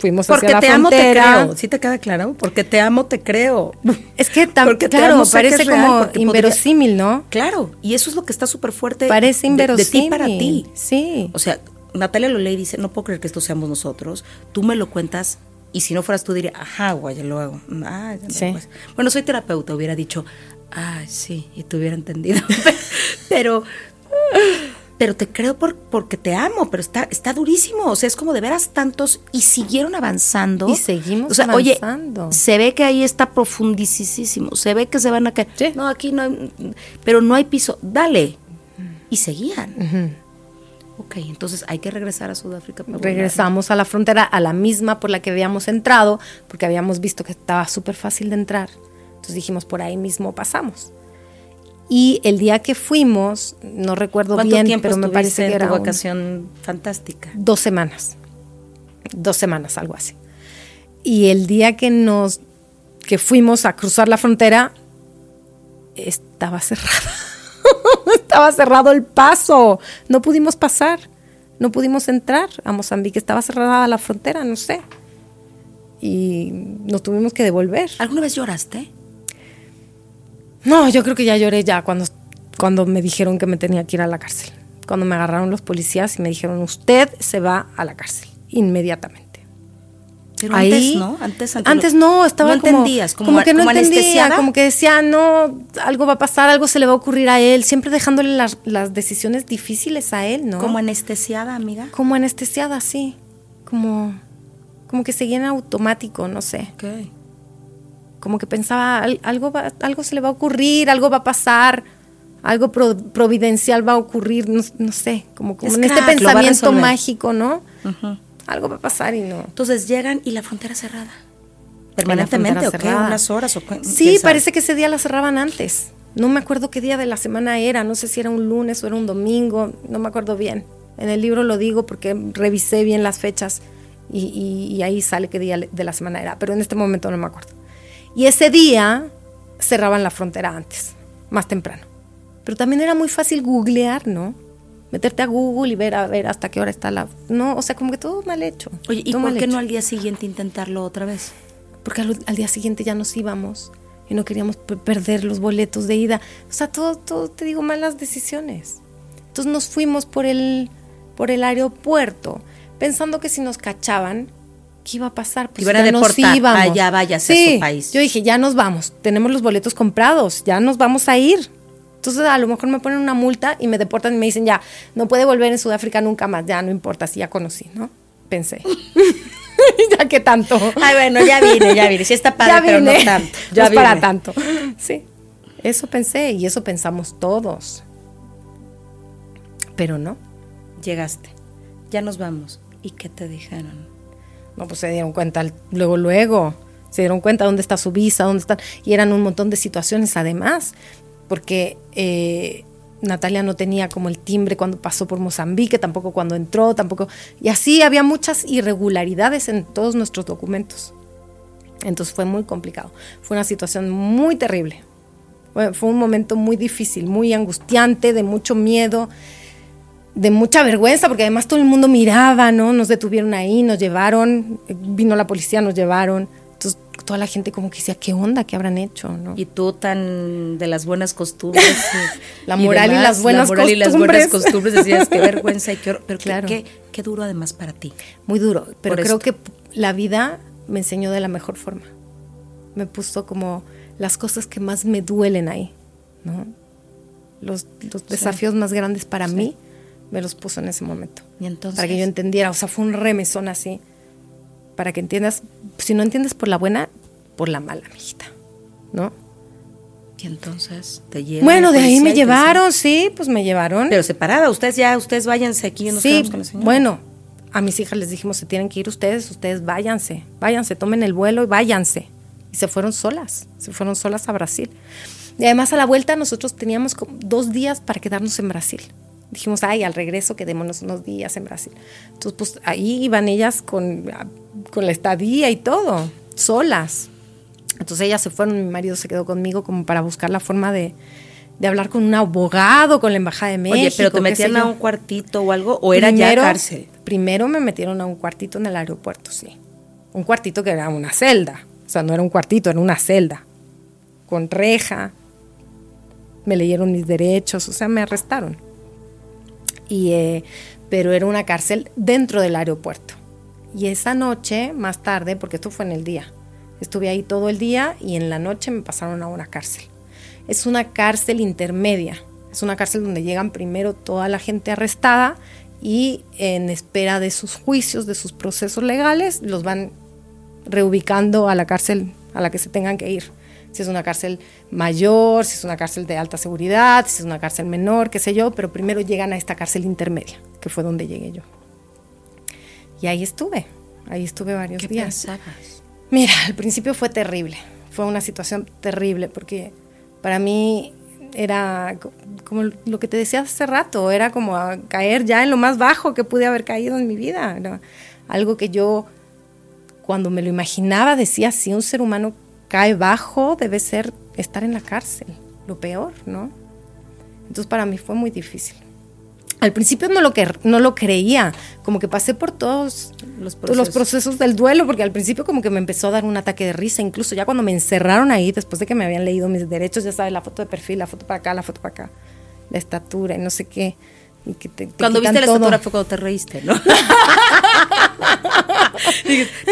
fuimos Porque hacia la te amo, te creo. ¿Sí te queda claro? Porque te amo, te creo. Es que también, claro, parece como inverosímil, ¿no? Claro, y eso es lo que está súper fuerte. Parece inverosímil. De, ti para ti. Sí. O sea, Natalia Loley dice, no puedo creer que esto seamos nosotros. Tú me lo cuentas y si no fueras tú diría, ajá, guay, ya lo hago. Ah, ya pues. Bueno, soy terapeuta, hubiera dicho, ah, sí, y te hubiera entendido. pero pero te creo por, porque te amo, pero está, está durísimo. O sea, es como de veras tantos y siguieron avanzando. Y seguimos o sea, avanzando. Oye, se ve que ahí está profundísimo. Se ve que se van a caer. No, aquí no hay, pero no hay piso. Dale. Y seguían. Ok, entonces hay que regresar a Sudáfrica. Regresamos a la frontera, a la misma por la que habíamos entrado, porque habíamos visto que estaba súper fácil de entrar. Entonces dijimos, por ahí mismo pasamos. Y el día que fuimos, no recuerdo bien, pero me parece que era una vacación fantástica. Dos semanas. Dos semanas, algo así. Y el día que nos que fuimos a cruzar la frontera estaba cerrada. estaba cerrado el paso. No pudimos pasar. No pudimos entrar a Mozambique. Estaba cerrada la frontera, no sé. Y nos tuvimos que devolver. ¿Alguna vez lloraste? No, yo creo que ya lloré ya cuando, cuando me dijeron que me tenía que ir a la cárcel. Cuando me agarraron los policías y me dijeron, usted se va a la cárcel, inmediatamente. Pero antes no, antes, antes, no, estaba no entendías, como, como, que no entendía, como que decía, no, algo va a pasar, algo se le va a ocurrir a él, siempre dejándole las, las decisiones difíciles a él, ¿no? Como anestesiada, amiga. Como anestesiada, sí, como, como que seguía en automático, no sé. Okay como que pensaba, algo, algo se le va a ocurrir, algo va a pasar, algo providencial va a ocurrir, no, sé, como, en este pensamiento mágico, ¿no? Algo va a pasar y no. Entonces llegan y la frontera cerrada. Permanentemente, ¿o qué? ¿Unas horas? O sí, parece que ese día la cerraban antes. No me acuerdo qué día de la semana era, no sé si era un lunes o era un domingo, no me acuerdo bien. En el libro lo digo porque revisé bien las fechas y, y ahí sale qué día de la semana era, pero en este momento no me acuerdo. Y ese día cerraban la frontera antes, más temprano. Pero también era muy fácil googlear, ¿no? Meterte a Google y ver a ver hasta qué hora está la... No, o sea, como que todo mal hecho. Oye, ¿y por qué no al día siguiente intentarlo otra vez? Porque al, día siguiente ya nos íbamos y no queríamos perder los boletos de ida. O sea, todo, todo, te digo, malas decisiones. Entonces nos fuimos por el, por el aeropuerto pensando que si nos cachaban ¿qué iba a pasar? Pues ya nos íbamos. Allá vayas a su país. Yo dije, ya nos vamos, tenemos los boletos comprados, ya nos vamos a ir. Entonces a lo mejor me ponen una multa y me deportan y me dicen, ya, no puede volver en Sudáfrica nunca más, ya no importa, si ya conocí, ¿no? Pensé. ya que tanto. Ay, bueno, ya vine, ya vine. Sí está para pero no tanto. Ya no es para tanto. Sí. Eso pensé y eso pensamos todos. Pero no. Llegaste. Ya nos vamos. ¿Y qué te dijeron? No, pues se dieron cuenta luego, luego. Se dieron cuenta dónde está su visa, dónde están. Y eran un montón de situaciones además, porque eh, Natalia no tenía como el timbre cuando pasó por Mozambique, tampoco cuando entró, tampoco. Y así había muchas irregularidades en todos nuestros documentos. Entonces fue muy complicado. Fue una situación muy terrible. fue un momento muy difícil, muy angustiante, de mucho miedo de mucha vergüenza, porque además todo el mundo miraba, ¿no? Nos detuvieron ahí, nos llevaron, vino la policía, nos llevaron. Entonces toda la gente como que decía, ¿qué onda? ¿Qué habrán hecho? ¿no? Y tú tan de las buenas costumbres. la moral y, las buenas costumbres. y las buenas costumbres decías, qué vergüenza y qué horror. Pero claro. qué, qué, duro además para ti. Muy duro, pero creo que la vida me enseñó de la mejor forma. Me puso como las cosas que más me duelen ahí, ¿no? Los, desafíos más grandes para mí me los puso en ese momento. ¿Y entonces? Para que yo entendiera, o sea, fue un remesón así. Para que entiendas, si no entiendes por la buena, por la mala, mijita, ¿no? Y entonces te llevan. Bueno, de ahí me llevaron, sí, pues me llevaron. Pero separada, ustedes ya, ustedes váyanse aquí, nos sí, con la señora. Bueno, a mis hijas les dijimos, se tienen que ir ustedes, ustedes váyanse, váyanse, tomen el vuelo y váyanse. Y se fueron solas, se fueron solas a Brasil. Y además a la vuelta nosotros teníamos dos días para quedarnos en Brasil. Dijimos, ay, al regreso quedémonos unos días en Brasil. Entonces, pues ahí iban ellas con, con la estadía y todo, solas. Entonces ellas se fueron, mi marido se quedó conmigo como para buscar la forma de, de hablar con un abogado, con la Embajada de México. Oye, pero te metían a un cuartito o algo, o era ya cárcel. Primero me metieron a un cuartito en el aeropuerto, sí. Un cuartito que era una celda. O sea, no era un cuartito, era una celda. Con reja. Me leyeron mis derechos, o sea, me arrestaron. Eh, pero era una cárcel dentro del aeropuerto. Y esa noche, más tarde, porque esto fue en el día, estuve ahí todo el día y en la noche me pasaron a una cárcel es una cárcel intermedia. Es una cárcel donde llegan primero toda la gente arrestada y en espera de sus juicios, de sus procesos legales, los van reubicando a la cárcel a la que se tengan que ir. Si es una cárcel mayor, si es una cárcel de alta seguridad, si es una cárcel menor, qué sé yo, pero primero llegan a esta cárcel intermedia, que fue donde llegué yo. Y ahí estuve, ahí estuve varios ¿Qué días. Pensabas? Mira, al principio fue terrible, fue una situación terrible porque para mí era como lo que te decía hace rato, era como caer ya en lo más bajo que pude haber caído en mi vida. algo que yo, cuando me lo imaginaba, decía, si un ser humano cae bajo, debe ser estar en la cárcel, lo peor, ¿no? Entonces para mí fue muy difícil. Al principio no lo, que, no lo creía, como que pasé por todos los procesos. los procesos del duelo, porque al principio como que me empezó a dar un ataque de risa, incluso ya cuando me encerraron ahí, después de que me habían leído mis derechos, ya sabes, la foto de perfil, la foto para acá, la foto para acá, la estatura y no sé qué. Cuando viste la estatura fue cuando te reíste, ¿no?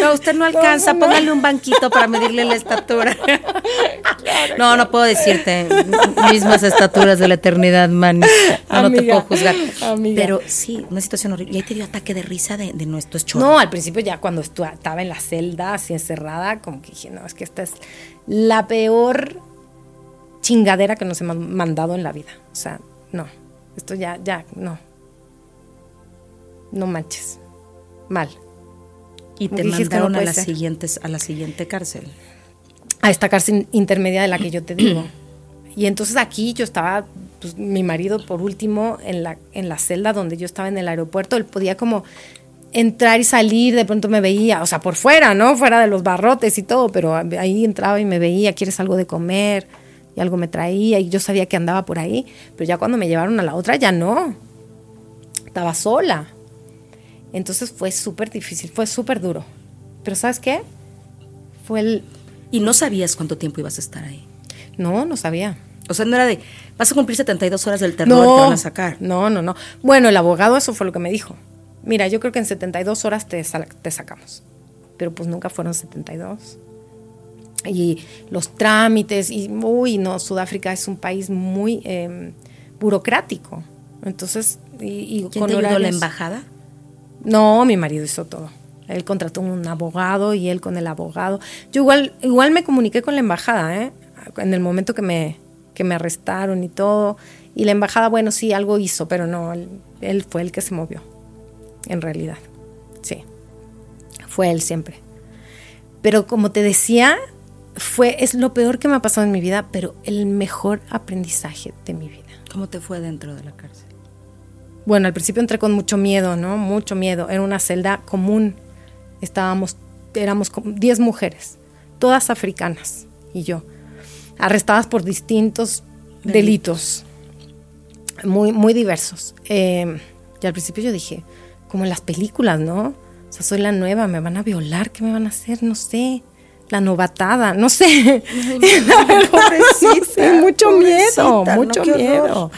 no, usted no alcanza, póngale un banquito para medirle la estatura. no, no puedo decirte mismas estaturas de la eternidad, man. No, te puedo juzgar. Pero sí, una situación horrible. Y ahí te dio ataque de risa de, de nuestros chorros. No, al principio ya cuando estaba en la celda, así encerrada, como que dije, no, es que esta es la peor chingadera que nos hemos mandado en la vida. O sea, no, esto ya, ya, no. No manches. Mal. Y te mandaron a las siguientes, a la siguiente cárcel. A esta cárcel intermedia de la que yo te digo. y entonces aquí yo estaba, pues, mi marido por último, en la, en la celda donde yo estaba en el aeropuerto, él podía como entrar y salir, de pronto me veía, o sea, por fuera, ¿no? Fuera de los barrotes y todo, pero ahí entraba y me veía, ¿quieres algo de comer? Y algo me traía y yo sabía que andaba por ahí, pero ya cuando me llevaron a la otra ya no. Estaba sola. Entonces fue súper difícil, fue súper duro. Pero ¿sabes qué? Fue el... ¿Y no sabías cuánto tiempo ibas a estar ahí? No, no sabía. O sea, no era de, vas a cumplir 72 horas del terror, no, te van a sacar. No, no, no. Bueno, el abogado eso fue lo que me dijo. Mira, yo creo que en 72 horas te, te sacamos. Pero pues nunca fueron 72. Y los trámites, y uy, no, Sudáfrica es un país muy em, burocrático. Entonces, y, ¿Quién con te ayudó la embajada? No, mi marido hizo todo. Él contrató un abogado y él con el abogado. Yo igual, igual me comuniqué con la embajada, ¿eh? En el momento que me, que me arrestaron y todo. Y la embajada, bueno, sí, algo hizo, pero no, él, fue el que se movió, en realidad. Sí, fue él siempre. Pero como te decía, fue, es lo peor que me ha pasado en mi vida, pero el mejor aprendizaje de mi vida. ¿Cómo te fue dentro de la cárcel? Bueno, al principio entré con mucho miedo, ¿no? Mucho miedo. Era una celda común. Estábamos, éramos 10 mujeres, todas africanas y yo, arrestadas por distintos delitos, muy, muy diversos. Em, y al principio yo dije, como en las películas, ¿no? O sea, soy la nueva, me van a violar, ¿qué me van a hacer? No sé. La novatada, no sé. Ay, mucho miedo, mucho miedo.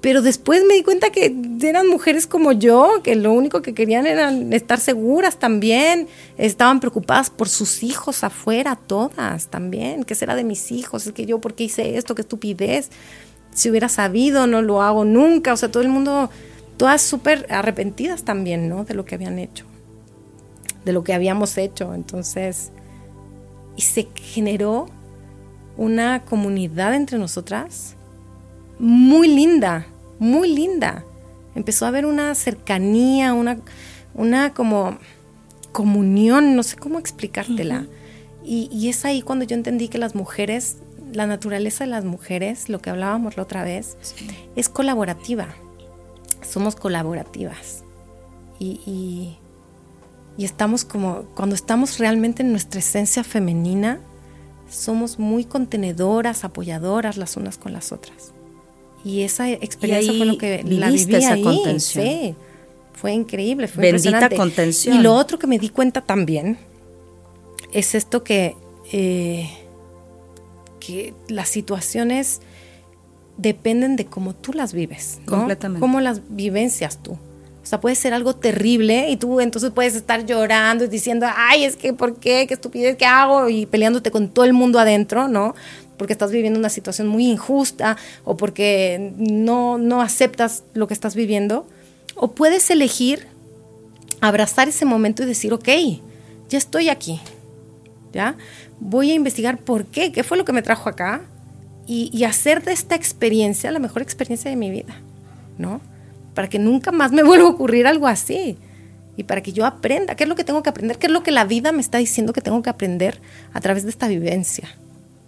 Pero después me di cuenta que eran mujeres como yo, que lo único que querían era estar seguras también. Estaban preocupadas por sus hijos afuera, todas también. ¿Qué será de mis hijos? Es que yo, ¿por qué hice esto? ¿Qué estupidez? Si hubiera sabido, no lo hago nunca. O sea, todo el mundo, todas súper arrepentidas también, ¿no? De lo que habían hecho, de lo que habíamos hecho. Entonces, y se generó una comunidad entre nosotras muy linda, muy linda. Empezó a haber una cercanía, una, una como comunión, no sé cómo explicártela. y, y es ahí cuando yo entendí que las mujeres, la naturaleza de las mujeres, lo que hablábamos la otra vez, es colaborativa. Somos colaborativas. Y, y, y estamos como, cuando estamos realmente en nuestra esencia femenina, somos muy contenedoras, apoyadoras las unas con las otras. Y esa experiencia fue lo que la viví esa ahí. contención. Sí, fue increíble, fue Bendita impresionante. contención. Y lo otro que me di cuenta también es esto que, eh, que las situaciones dependen de cómo tú las vives, ¿no? Completamente. Cómo las vivencias tú. O sea, puede ser algo terrible y tú entonces puedes estar llorando y diciendo, ay, es que, ¿por qué? ¿Qué estupidez? ¿Qué hago? Y peleándote con todo el mundo adentro, ¿no? Porque estás viviendo una situación muy injusta o porque no, no aceptas lo que estás viviendo. O puedes elegir abrazar ese momento y decir, ok, ya estoy aquí, ¿ya? Voy a investigar por qué, qué fue lo que me trajo acá y, y hacer de esta experiencia la mejor experiencia de mi vida, ¿no? Para que nunca más me vuelva a ocurrir algo así y para que yo aprenda, qué es lo que tengo que aprender, qué es lo que la vida me está diciendo que tengo que aprender a través de esta vivencia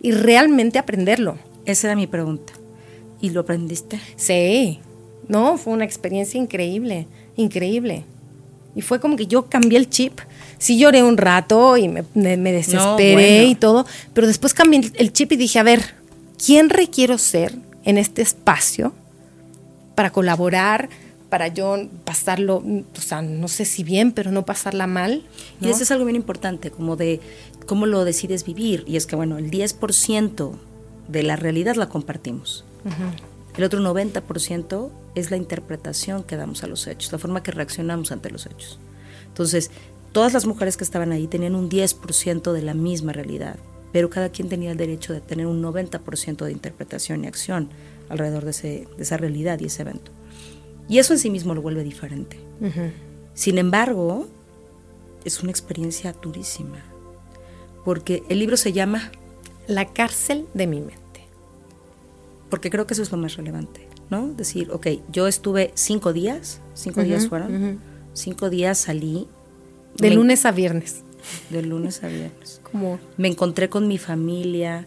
y realmente aprenderlo. Esa era mi pregunta. ¿Y lo aprendiste? Sí, no, fue una experiencia increíble, increíble. Y fue como que yo cambié el chip. Sí lloré un rato y me, me- me desesperé bueno. y todo, pero después cambié el chip y dije, a ver, ¿quién requiero ser en este espacio para colaborar, para yo pasarlo, o sea, no sé si bien, pero no pasarla mal? Y ¿no? eso es algo bien importante, como de cómo lo decides vivir. Y es que, bueno, el 10% de la realidad la compartimos. El otro 90% es la interpretación que damos a los hechos, la forma que reaccionamos ante los hechos. Entonces, todas las mujeres que estaban ahí tenían un 10% de la misma realidad, pero cada quien tenía el derecho de tener un 90% de interpretación y acción alrededor de, ese- de esa realidad y ese evento. Y eso en sí mismo lo vuelve diferente. Ujú. Sin embargo, es una experiencia durísima, porque el libro se llama, La cárcel de mi mente. porque creo que eso es lo más relevante, ¿no? Decir, ok, yo estuve cinco días, cinco días fueron, ujú. cinco días salí. De me- lunes a viernes. De lunes a viernes. Como Me encontré con mi familia,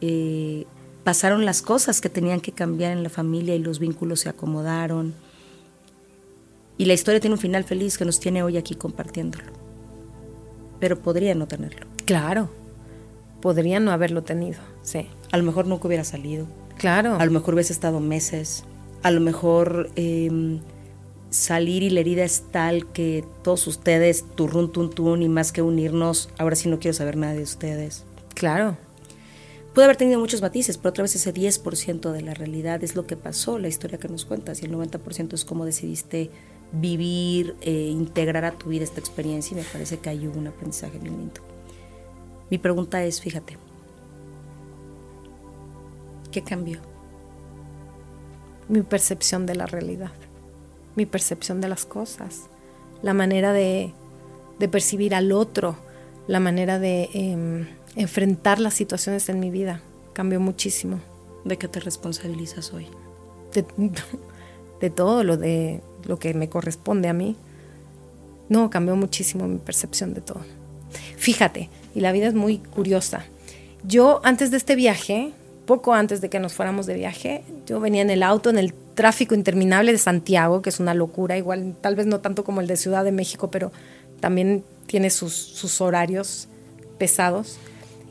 eh, pasaron las cosas que tenían que cambiar en la familia y los vínculos se acomodaron. Y la historia tiene un final feliz que nos tiene hoy aquí compartiéndolo. Pero podría no tenerlo. Claro, podría no haberlo tenido, sí, A lo mejor nunca hubiera salido. claro. A lo mejor hubiese estado meses. A lo mejor eh, salir y la herida es tal que todos ustedes, turrun, tun, tun, y más que unirnos, ahora sí no quiero saber nada de ustedes. Claro, Puede haber tenido muchos matices, pero otra vez ese 10% de la realidad es lo que pasó, la historia que nos cuentas, y el 90% es cómo decidiste vivir, eh, integrar a tu vida esta experiencia, y me parece que hay un aprendizaje bien lindo. Mi pregunta es, fíjate, ¿qué cambió? mi percepción de la realidad, mi percepción de las cosas, la manera de, percibir al otro, la manera de em, enfrentar las situaciones en mi vida cambió muchísimo. ¿De qué te responsabilizas hoy? De, de todo lo de lo que me corresponde a mí. No, cambió muchísimo mi percepción de todo. Fíjate, y la vida es muy curiosa. Yo antes de este viaje, poco antes de que nos fuéramos de viaje, yo venía en el auto en el tráfico interminable de Santiago, que es una locura, igual tal vez no tanto como el de Ciudad de México, pero también tiene sus, sus horarios pesados.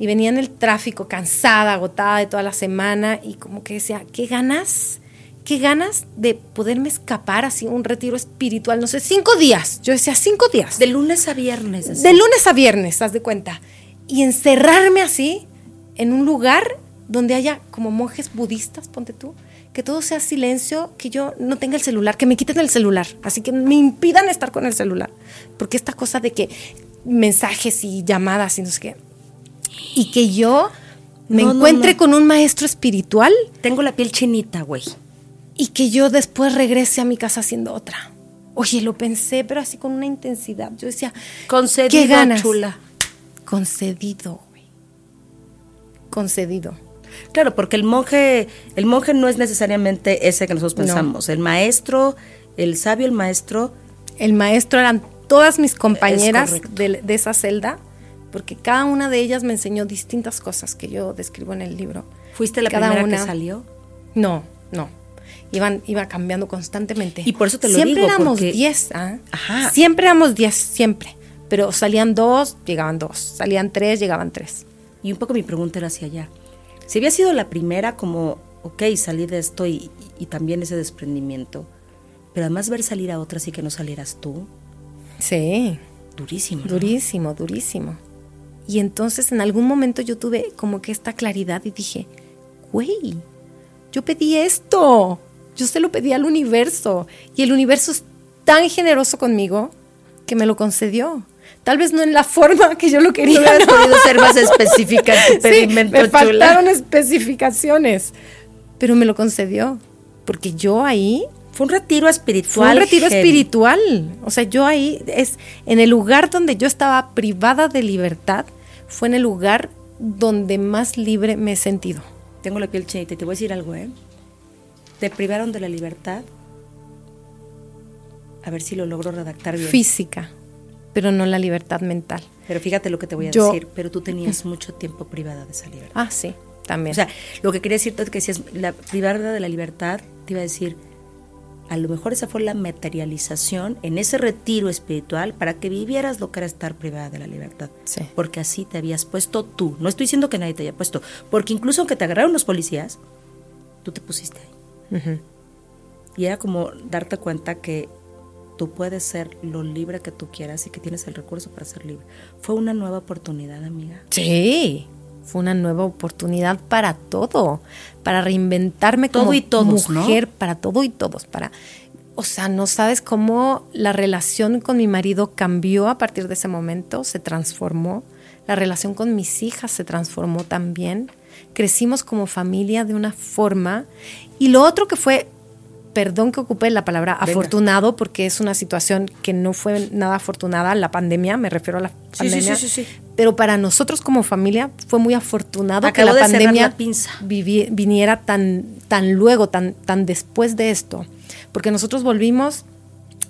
Y venía en el tráfico cansada, agotada de toda la semana y como que decía, qué ganas, qué ganas de poderme escapar así un retiro espiritual, no sé, cinco días. Yo decía, cinco días. De lunes a viernes. así. De lunes a viernes, haz de cuenta. Y encerrarme así en un lugar donde haya como monjes budistas, ponte tú, que todo sea silencio, que yo no tenga el celular, que me quiten el celular, así que me impidan estar con el celular. Porque esta cosa de que mensajes y llamadas y no sé qué. Y que yo me No, encuentre no. con un maestro espiritual Tengo la piel chinita, güey. y que yo después regrese a mi casa haciendo otra. Oye, lo pensé, pero así con una intensidad. Yo decía, Concedido, ¿qué ganas? chula. Concedido, güey. Concedido. Claro, porque el monje, el monje no es necesariamente ese que nosotros No. pensamos. El maestro, el sabio, el maestro, El maestro eran todas mis compañeras de, de, esa celda, porque cada una de ellas me enseñó distintas cosas que yo describo en el libro. ¿Fuiste la primera que salió? No, no. Iban, iba cambiando constantemente. Y por eso te lo siempre digo. Éramos diez, ¿ah? Siempre éramos diez, siempre. Pero salían dos, llegaban dos. Salían tres, llegaban tres. Y un poco mi pregunta era hacia allá. Si había sido la primera, como, ok, salí de esto y, y también ese desprendimiento, pero además ver salir a otras y que no salieras tú. Sí. Durísimo. Durísimo, durísimo. Y entonces en algún momento yo tuve como que esta claridad y dije, güey, yo pedí esto. Yo se lo pedí al universo. Y el universo es tan generoso conmigo que me lo concedió. Tal vez no en la forma que yo lo quería. No hubieras podido ser más específica en tu pedimento, sí, me faltaron especificaciones, pero me lo concedió. Porque yo ahí fue un retiro espiritual. Fue un retiro espiritual. O sea, yo ahí es en el lugar donde yo estaba privada de libertad, fue en el lugar donde más libre me he sentido. Tengo la piel chinita y te voy a decir algo, ¿eh? Te privaron de la libertad. A ver si lo logro redactar bien. Física, pero no la libertad mental. Pero fíjate lo que te voy a decir, pero tú tenías mucho tiempo privada de esa libertad. Ah, sí, también. O sea, lo que quería decirte es que si es la privada de la libertad, te iba a decir, a lo mejor esa fue la materialización en ese retiro espiritual para que vivieras lo que era estar privada de la libertad. Sí. Porque así te habías puesto tú. No estoy diciendo que nadie te haya puesto, porque incluso aunque te agarraron los policías, tú te pusiste ahí. Y era como darte cuenta que tú puedes ser lo libre que tú quieras y que tienes el recurso para ser libre. Fue una nueva oportunidad, amiga. Sí, fue una nueva oportunidad para todo, para reinventarme todo como y todos, mujer, ¿no? para todo y todos, para o sea, no sabes cómo la relación con mi marido cambió a partir de ese momento, se transformó. La relación con mis hijas se transformó también. Crecimos como familia de una forma. Y lo otro que fue perdón que ocupe la palabra Venga. afortunado, porque es una situación que no fue nada afortunada, la pandemia, me refiero a la Sí, sí, pandemia. sí, sí, sí. Pero para nosotros como familia fue muy afortunado Acabo que la pandemia la pinza. vivi- viniera tan, tan luego, tan, tan después de esto. Porque nosotros volvimos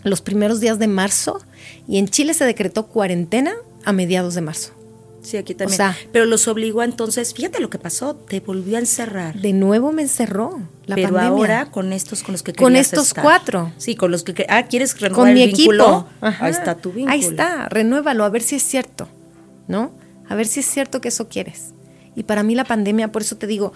los primeros días de marzo y en Chile se decretó cuarentena a mediados de marzo. Sí, aquí también. sea- pero los obligó entonces, fíjate lo que pasó, te volvió a encerrar. De nuevo me encerró la pero pandemia. ahora con estos con los que Con estos estar. cuatro. Sí, con los que ah, quieres renovar con mi el vínculo. equipo. Ahí está tu vínculo. Ahí está, renuévalo, a ver si es cierto, ¿no? A ver si es cierto que eso quieres. Y para mí la pandemia, por eso te digo,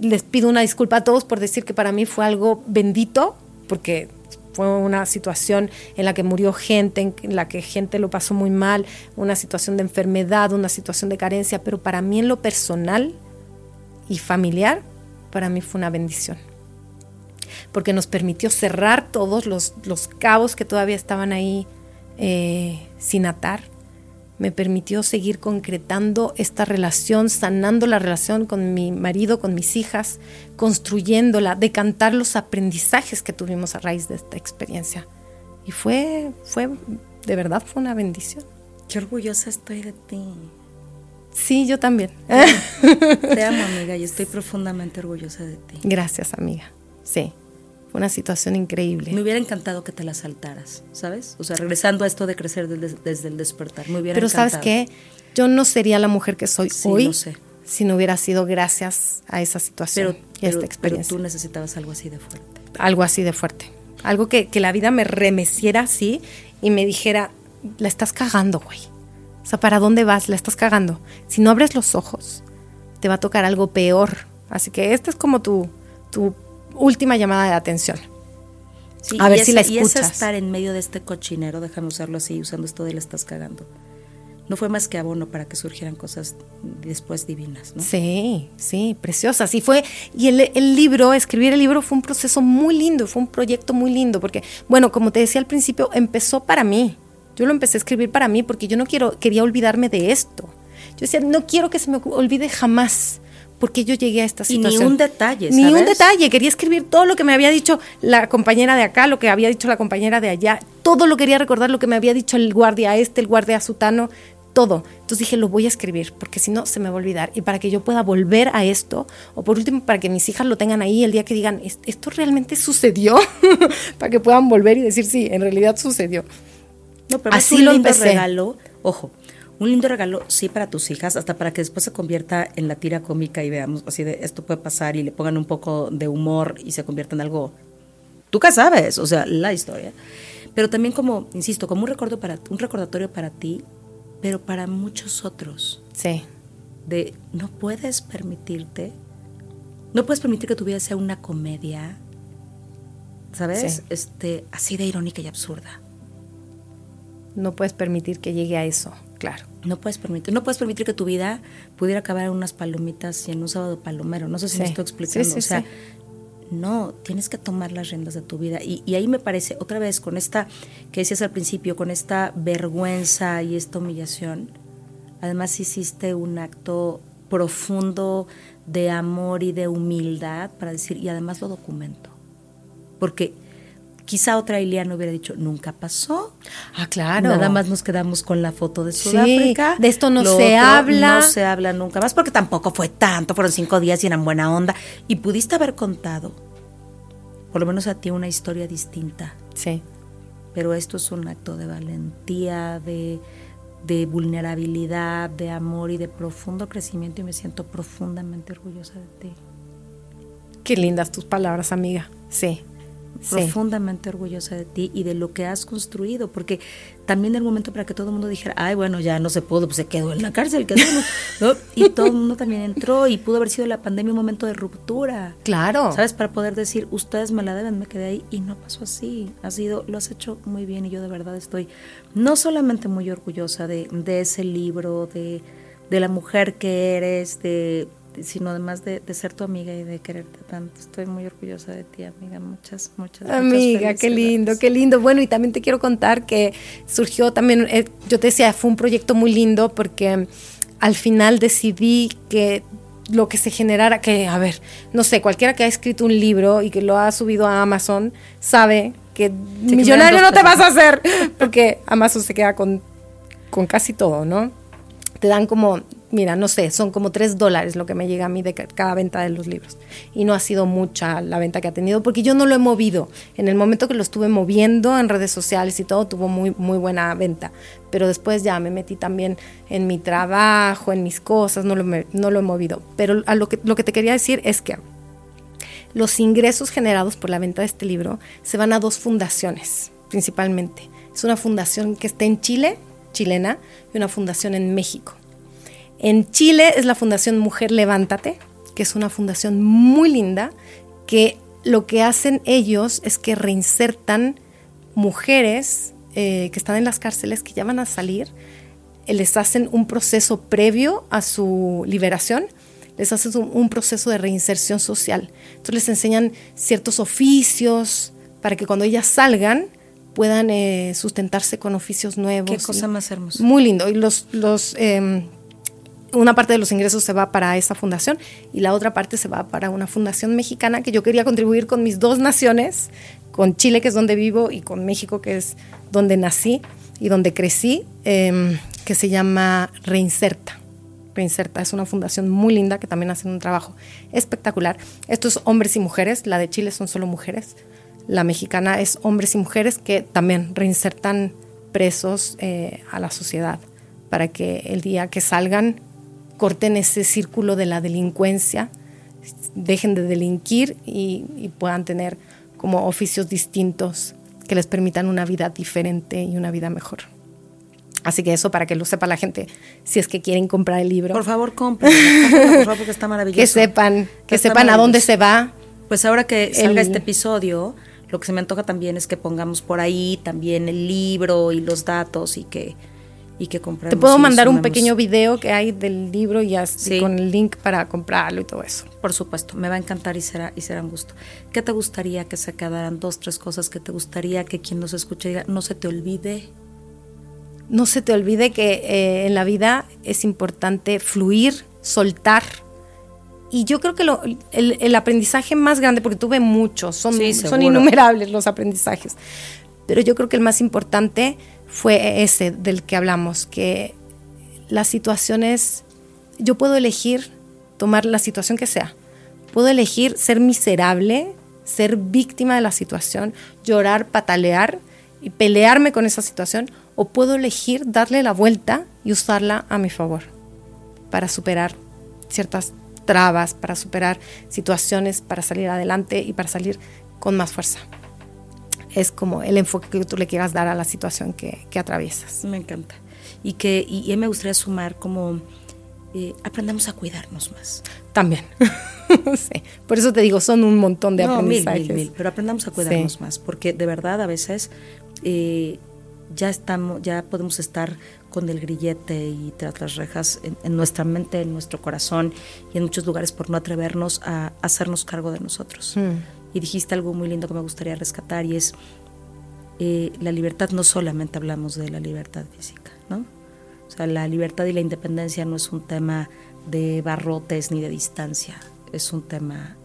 les pido una disculpa a todos por decir que para mí fue algo bendito, porque fue una situación en la que murió gente, en la que gente lo pasó muy mal, una situación de enfermedad, una situación de carencia, pero para mí en lo personal y familiar, para mí fue una bendición porque nos permitió cerrar todos los, los cabos que todavía estaban ahí eh, sin atar. Me permitió seguir concretando esta relación, sanando la relación con mi marido, con mis hijas, construyéndola, decantar los aprendizajes que tuvimos a raíz de esta experiencia. Y fue, fue, de verdad fue una bendición. Qué orgullosa estoy de ti. Sí, yo también. Te amo, amiga, y estoy profundamente orgullosa de ti. Gracias, amiga. Sí, fue una situación increíble. Me hubiera encantado que te la saltaras, ¿sabes? O sea, regresando a esto de crecer desde, desde el despertar. Me hubiera Pero encantado. sabes qué, yo no sería la mujer que soy Sí, hoy sé. si no hubiera sido gracias a esa situación Pero, y a pero, esta pero experiencia. tú necesitabas algo así de fuerte. Algo así de fuerte. Algo que, que la vida me remeciera así y me dijera, la estás cagando, güey. O sea, ¿para dónde vas? La estás cagando. Si no abres los ojos, te va a tocar algo peor. Así que esta es como tu, tu última llamada de atención. Sí, A y ver si la ese- Y escuchas. estar en medio de este cochinero, déjame usarlo así, usando esto de la estás cagando. No fue más que abono para que surgieran cosas después divinas, ¿no? Sí, sí, preciosa. Sí fue. Y el, el libro, escribir el libro fue un proceso muy lindo, fue un proyecto muy lindo, porque, bueno, como te decía al principio, empezó para mí. Yo lo empecé a escribir para mí porque yo no quiero, quería olvidarme de esto. Yo decía, no quiero que se me olvide jamás porque yo llegué a esta Y ni situación. un detalle, Ni un ¿sabes? detalle. Quería escribir todo lo que me había dicho la compañera de acá, lo que había dicho la compañera de allá. Todo lo quería recordar, lo que me había dicho el guardia este, el guardia sutano, todo. Entonces dije, lo voy a escribir, porque si no se me va a olvidar. Y para que yo pueda volver a esto, o por último, para que mis hijas lo tengan ahí el día que digan, "¿Es- ¿esto realmente sucedió? para que puedan volver y decir, sí, en realidad sucedió. No, pero Así es un lo lindo empecé. regalo. Ojo, un lindo regalo, sí, para tus hijas, hasta para que después se convierta en la tira cómica y veamos así de esto puede pasar y le pongan un poco de humor y se convierta en algo. Tú qué sabes, o sea, la historia. Pero también como, insisto, como un recuerdo para un recordatorio para ti, pero para muchos otros. Sí. De no puedes permitirte, no puedes permitir que tu vida sea una comedia, ¿sabes? Sí. Este, así de irónica y absurda. No puedes permitir que llegue a eso, claro. No puedes permitir, no puedes permitir que tu vida pudiera acabar en unas palomitas y en un sábado palomero. No sé si me Sí. estoy explicando. Sí, sí, o sea, no, tienes que tomar las riendas de tu vida. Y, y ahí me parece, otra vez, con esta que decías al principio, con esta vergüenza y esta humillación, además hiciste un acto profundo de amor y de humildad para decir, y además lo documento. Porque quizá otra Iliana hubiera dicho, nunca pasó. Ah, claro. Nada más nos quedamos con la foto de Sí, Sudáfrica. de esto no Lo se habla. No se habla nunca más porque tampoco fue tanto, fueron cinco días y eran buena onda. Y pudiste haber contado, por lo menos a ti, una historia distinta. Sí. Pero esto es un acto de valentía, de, de vulnerabilidad, de amor y de profundo crecimiento y me siento profundamente orgullosa de ti. Qué lindas tus palabras, amiga. Sí. Sí. profundamente orgullosa de ti y de lo que has construido, porque también el momento para que todo el mundo dijera, ay, bueno, ya no se pudo, pues se quedó en la cárcel, quedó, ¿no? y todo el mundo también entró y pudo haber sido la pandemia un momento de ruptura, Claro. ¿sabes? Para poder decir, ustedes me la deben, me quedé ahí y no pasó así, ha sido, lo has hecho muy bien y yo de verdad estoy no solamente muy orgullosa de, de ese libro, de, de la mujer que eres, de sino además de, de, ser tu amiga y de quererte tanto. Estoy muy orgullosa de ti, amiga. Muchas, muchas Amiga, muchas qué lindo, qué lindo. Bueno, y también te quiero contar que surgió también, eh, yo te decía, fue un proyecto muy lindo porque al final decidí que lo que se generara, que, a ver, no sé, cualquiera que ha escrito un libro y que lo ha subido a Amazon sabe que millonario no te vas a hacer, porque Amazon se queda con, con casi todo, ¿no? Te dan como mira, no sé, son como tres dólares lo que me llega a mí de cada venta de los libros. Y no ha sido mucha la venta que ha tenido porque yo no lo he movido. En el momento que lo estuve moviendo en redes sociales y todo, tuvo muy, muy buena venta. Pero después ya me metí también en mi trabajo, en mis cosas, no lo, no lo he movido. Pero lo, que, lo que te quería decir es que los ingresos generados por la venta de este libro se van a dos fundaciones, principalmente. Es una fundación que está en Chile, chilena, y una fundación en México. En Chile es la Fundación Mujer Levántate, que es una fundación muy linda, que lo que hacen ellos es que reinsertan mujeres eh, que están en las cárceles, que ya van a salir, eh, les hacen un proceso previo a su liberación, les hacen un, un proceso de reinserción social. Entonces les enseñan ciertos oficios para que cuando ellas salgan puedan eh, sustentarse con oficios nuevos. Qué cosa más hermosa. Muy lindo. Y los, los eh, una parte de los ingresos se va para esa fundación y la otra parte se va para una fundación mexicana que yo quería contribuir con mis dos naciones, con Chile, que es donde vivo, y con México, que es donde nací y donde crecí, eh, que se llama Reinserta. Reinserta es una fundación muy linda que también hacen un trabajo espectacular. Estos hombres y mujeres, la de Chile son solo mujeres, la mexicana es hombres y mujeres que también reinsertan presos eh, a la sociedad para que el día que salgan corten ese círculo de la delincuencia, dejen de delinquir y, y, puedan tener como oficios distintos que les permitan una vida diferente y una vida mejor. Así que eso para que lo sepa la gente, si es que quieren comprar el libro. Por favor, compren, por favor, porque está maravilloso. Que sepan, que sepan a dónde se va. Pues ahora que salga el... este episodio, lo que se me antoja también es que pongamos por ahí también el libro y los datos y que y que compremos. Te puedo mandar un pequeño video que hay del libro y así sí. con el link para comprarlo y todo eso. Por supuesto, me va a encantar y será y será un gusto. ¿Qué te gustaría que se quedaran dos, tres cosas que te gustaría que quien nos escuche diga, no se te olvide? No se te olvide que eh, en la vida es importante fluir, soltar. Y yo creo que lo, el, el, aprendizaje más grande, porque tuve muchos, son, sí, son innumerables los aprendizajes, pero yo creo que el más importante fue ese del que hablamos, que las situaciones, yo puedo elegir tomar la situación que sea, puedo elegir ser miserable, ser víctima de la situación, llorar, patalear y pelearme con esa situación, o puedo elegir darle la vuelta y usarla a mi favor para superar ciertas trabas, para superar situaciones, para salir adelante y para salir con más fuerza. Es como el enfoque que tú le quieras dar a la situación que, que atraviesas. Me encanta. Y que y, me gustaría sumar como eh, aprendamos a cuidarnos más. También. sí. Por eso te digo, son un montón de aprendizajes. Mil, mil, pero aprendamos a cuidarnos más, porque de verdad a veces eh, ya estamos, ya podemos estar con el grillete y tras las rejas en, nuestra mente, en nuestro corazón y en muchos lugares por no atrevernos a, hacernos cargo de nosotros. Mm. Y dijiste algo muy lindo que me gustaría rescatar y es eh, la libertad, no solamente hablamos de la libertad física, ¿no? O sea, la libertad y la independencia no es un tema de barrotes ni de distancia, es un tema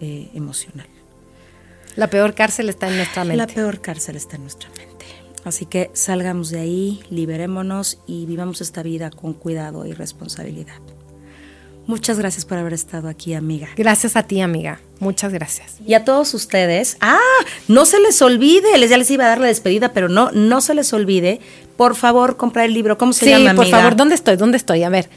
eh, emocional. La peor cárcel está en nuestra mente. La peor cárcel está en nuestra mente. Así que salgamos de ahí, liberémonos y vivamos esta vida con cuidado y responsabilidad. Muchas gracias por haber estado aquí, amiga. Gracias a ti, amiga. Muchas gracias. Y a todos ustedes, ah, no se les olvide, les ya les iba a dar la despedida, pero no, no se les olvide, por favor, comprar el libro. ¿Cómo se llama, Sí, por favor, ¿dónde estoy? ¿Dónde estoy? A ver.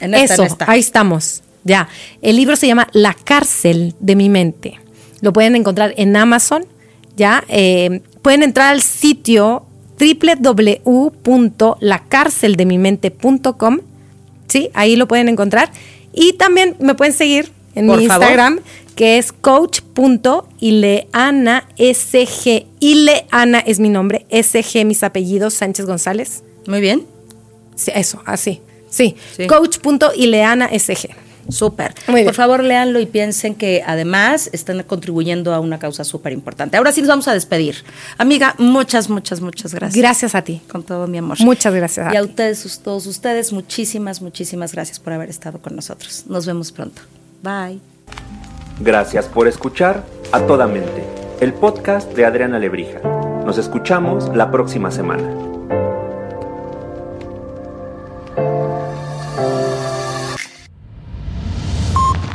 En esta, Eso, ahí estamos. Ya. El libro se llama La cárcel de mi mente. Lo pueden encontrar en Amazon. Ya. Eh, pueden entrar al sitio www.lacarceldemimente.com. Sí, ahí lo pueden encontrar. Y también me pueden seguir en mi Instagram, que es coach.ileana.sg. Ileana es mi nombre, SG mis apellidos, Sánchez González. Muy bien. Sí, eso, así. Sí, sí. coach.ileana.sg. Súper. Por favor, léanlo y piensen que además están contribuyendo a una causa súper importante. Ahora sí nos vamos a despedir. Amiga, muchas, muchas, muchas gracias. Gracias a ti. Con todo mi amor. Muchas gracias. A y a ustedes, todos ustedes, muchísimas, muchísimas gracias por haber estado con nosotros. Nos vemos pronto. Bye. Gracias por escuchar A Toda Mente, el podcast de Adriana Lebrija. Nos escuchamos la próxima semana.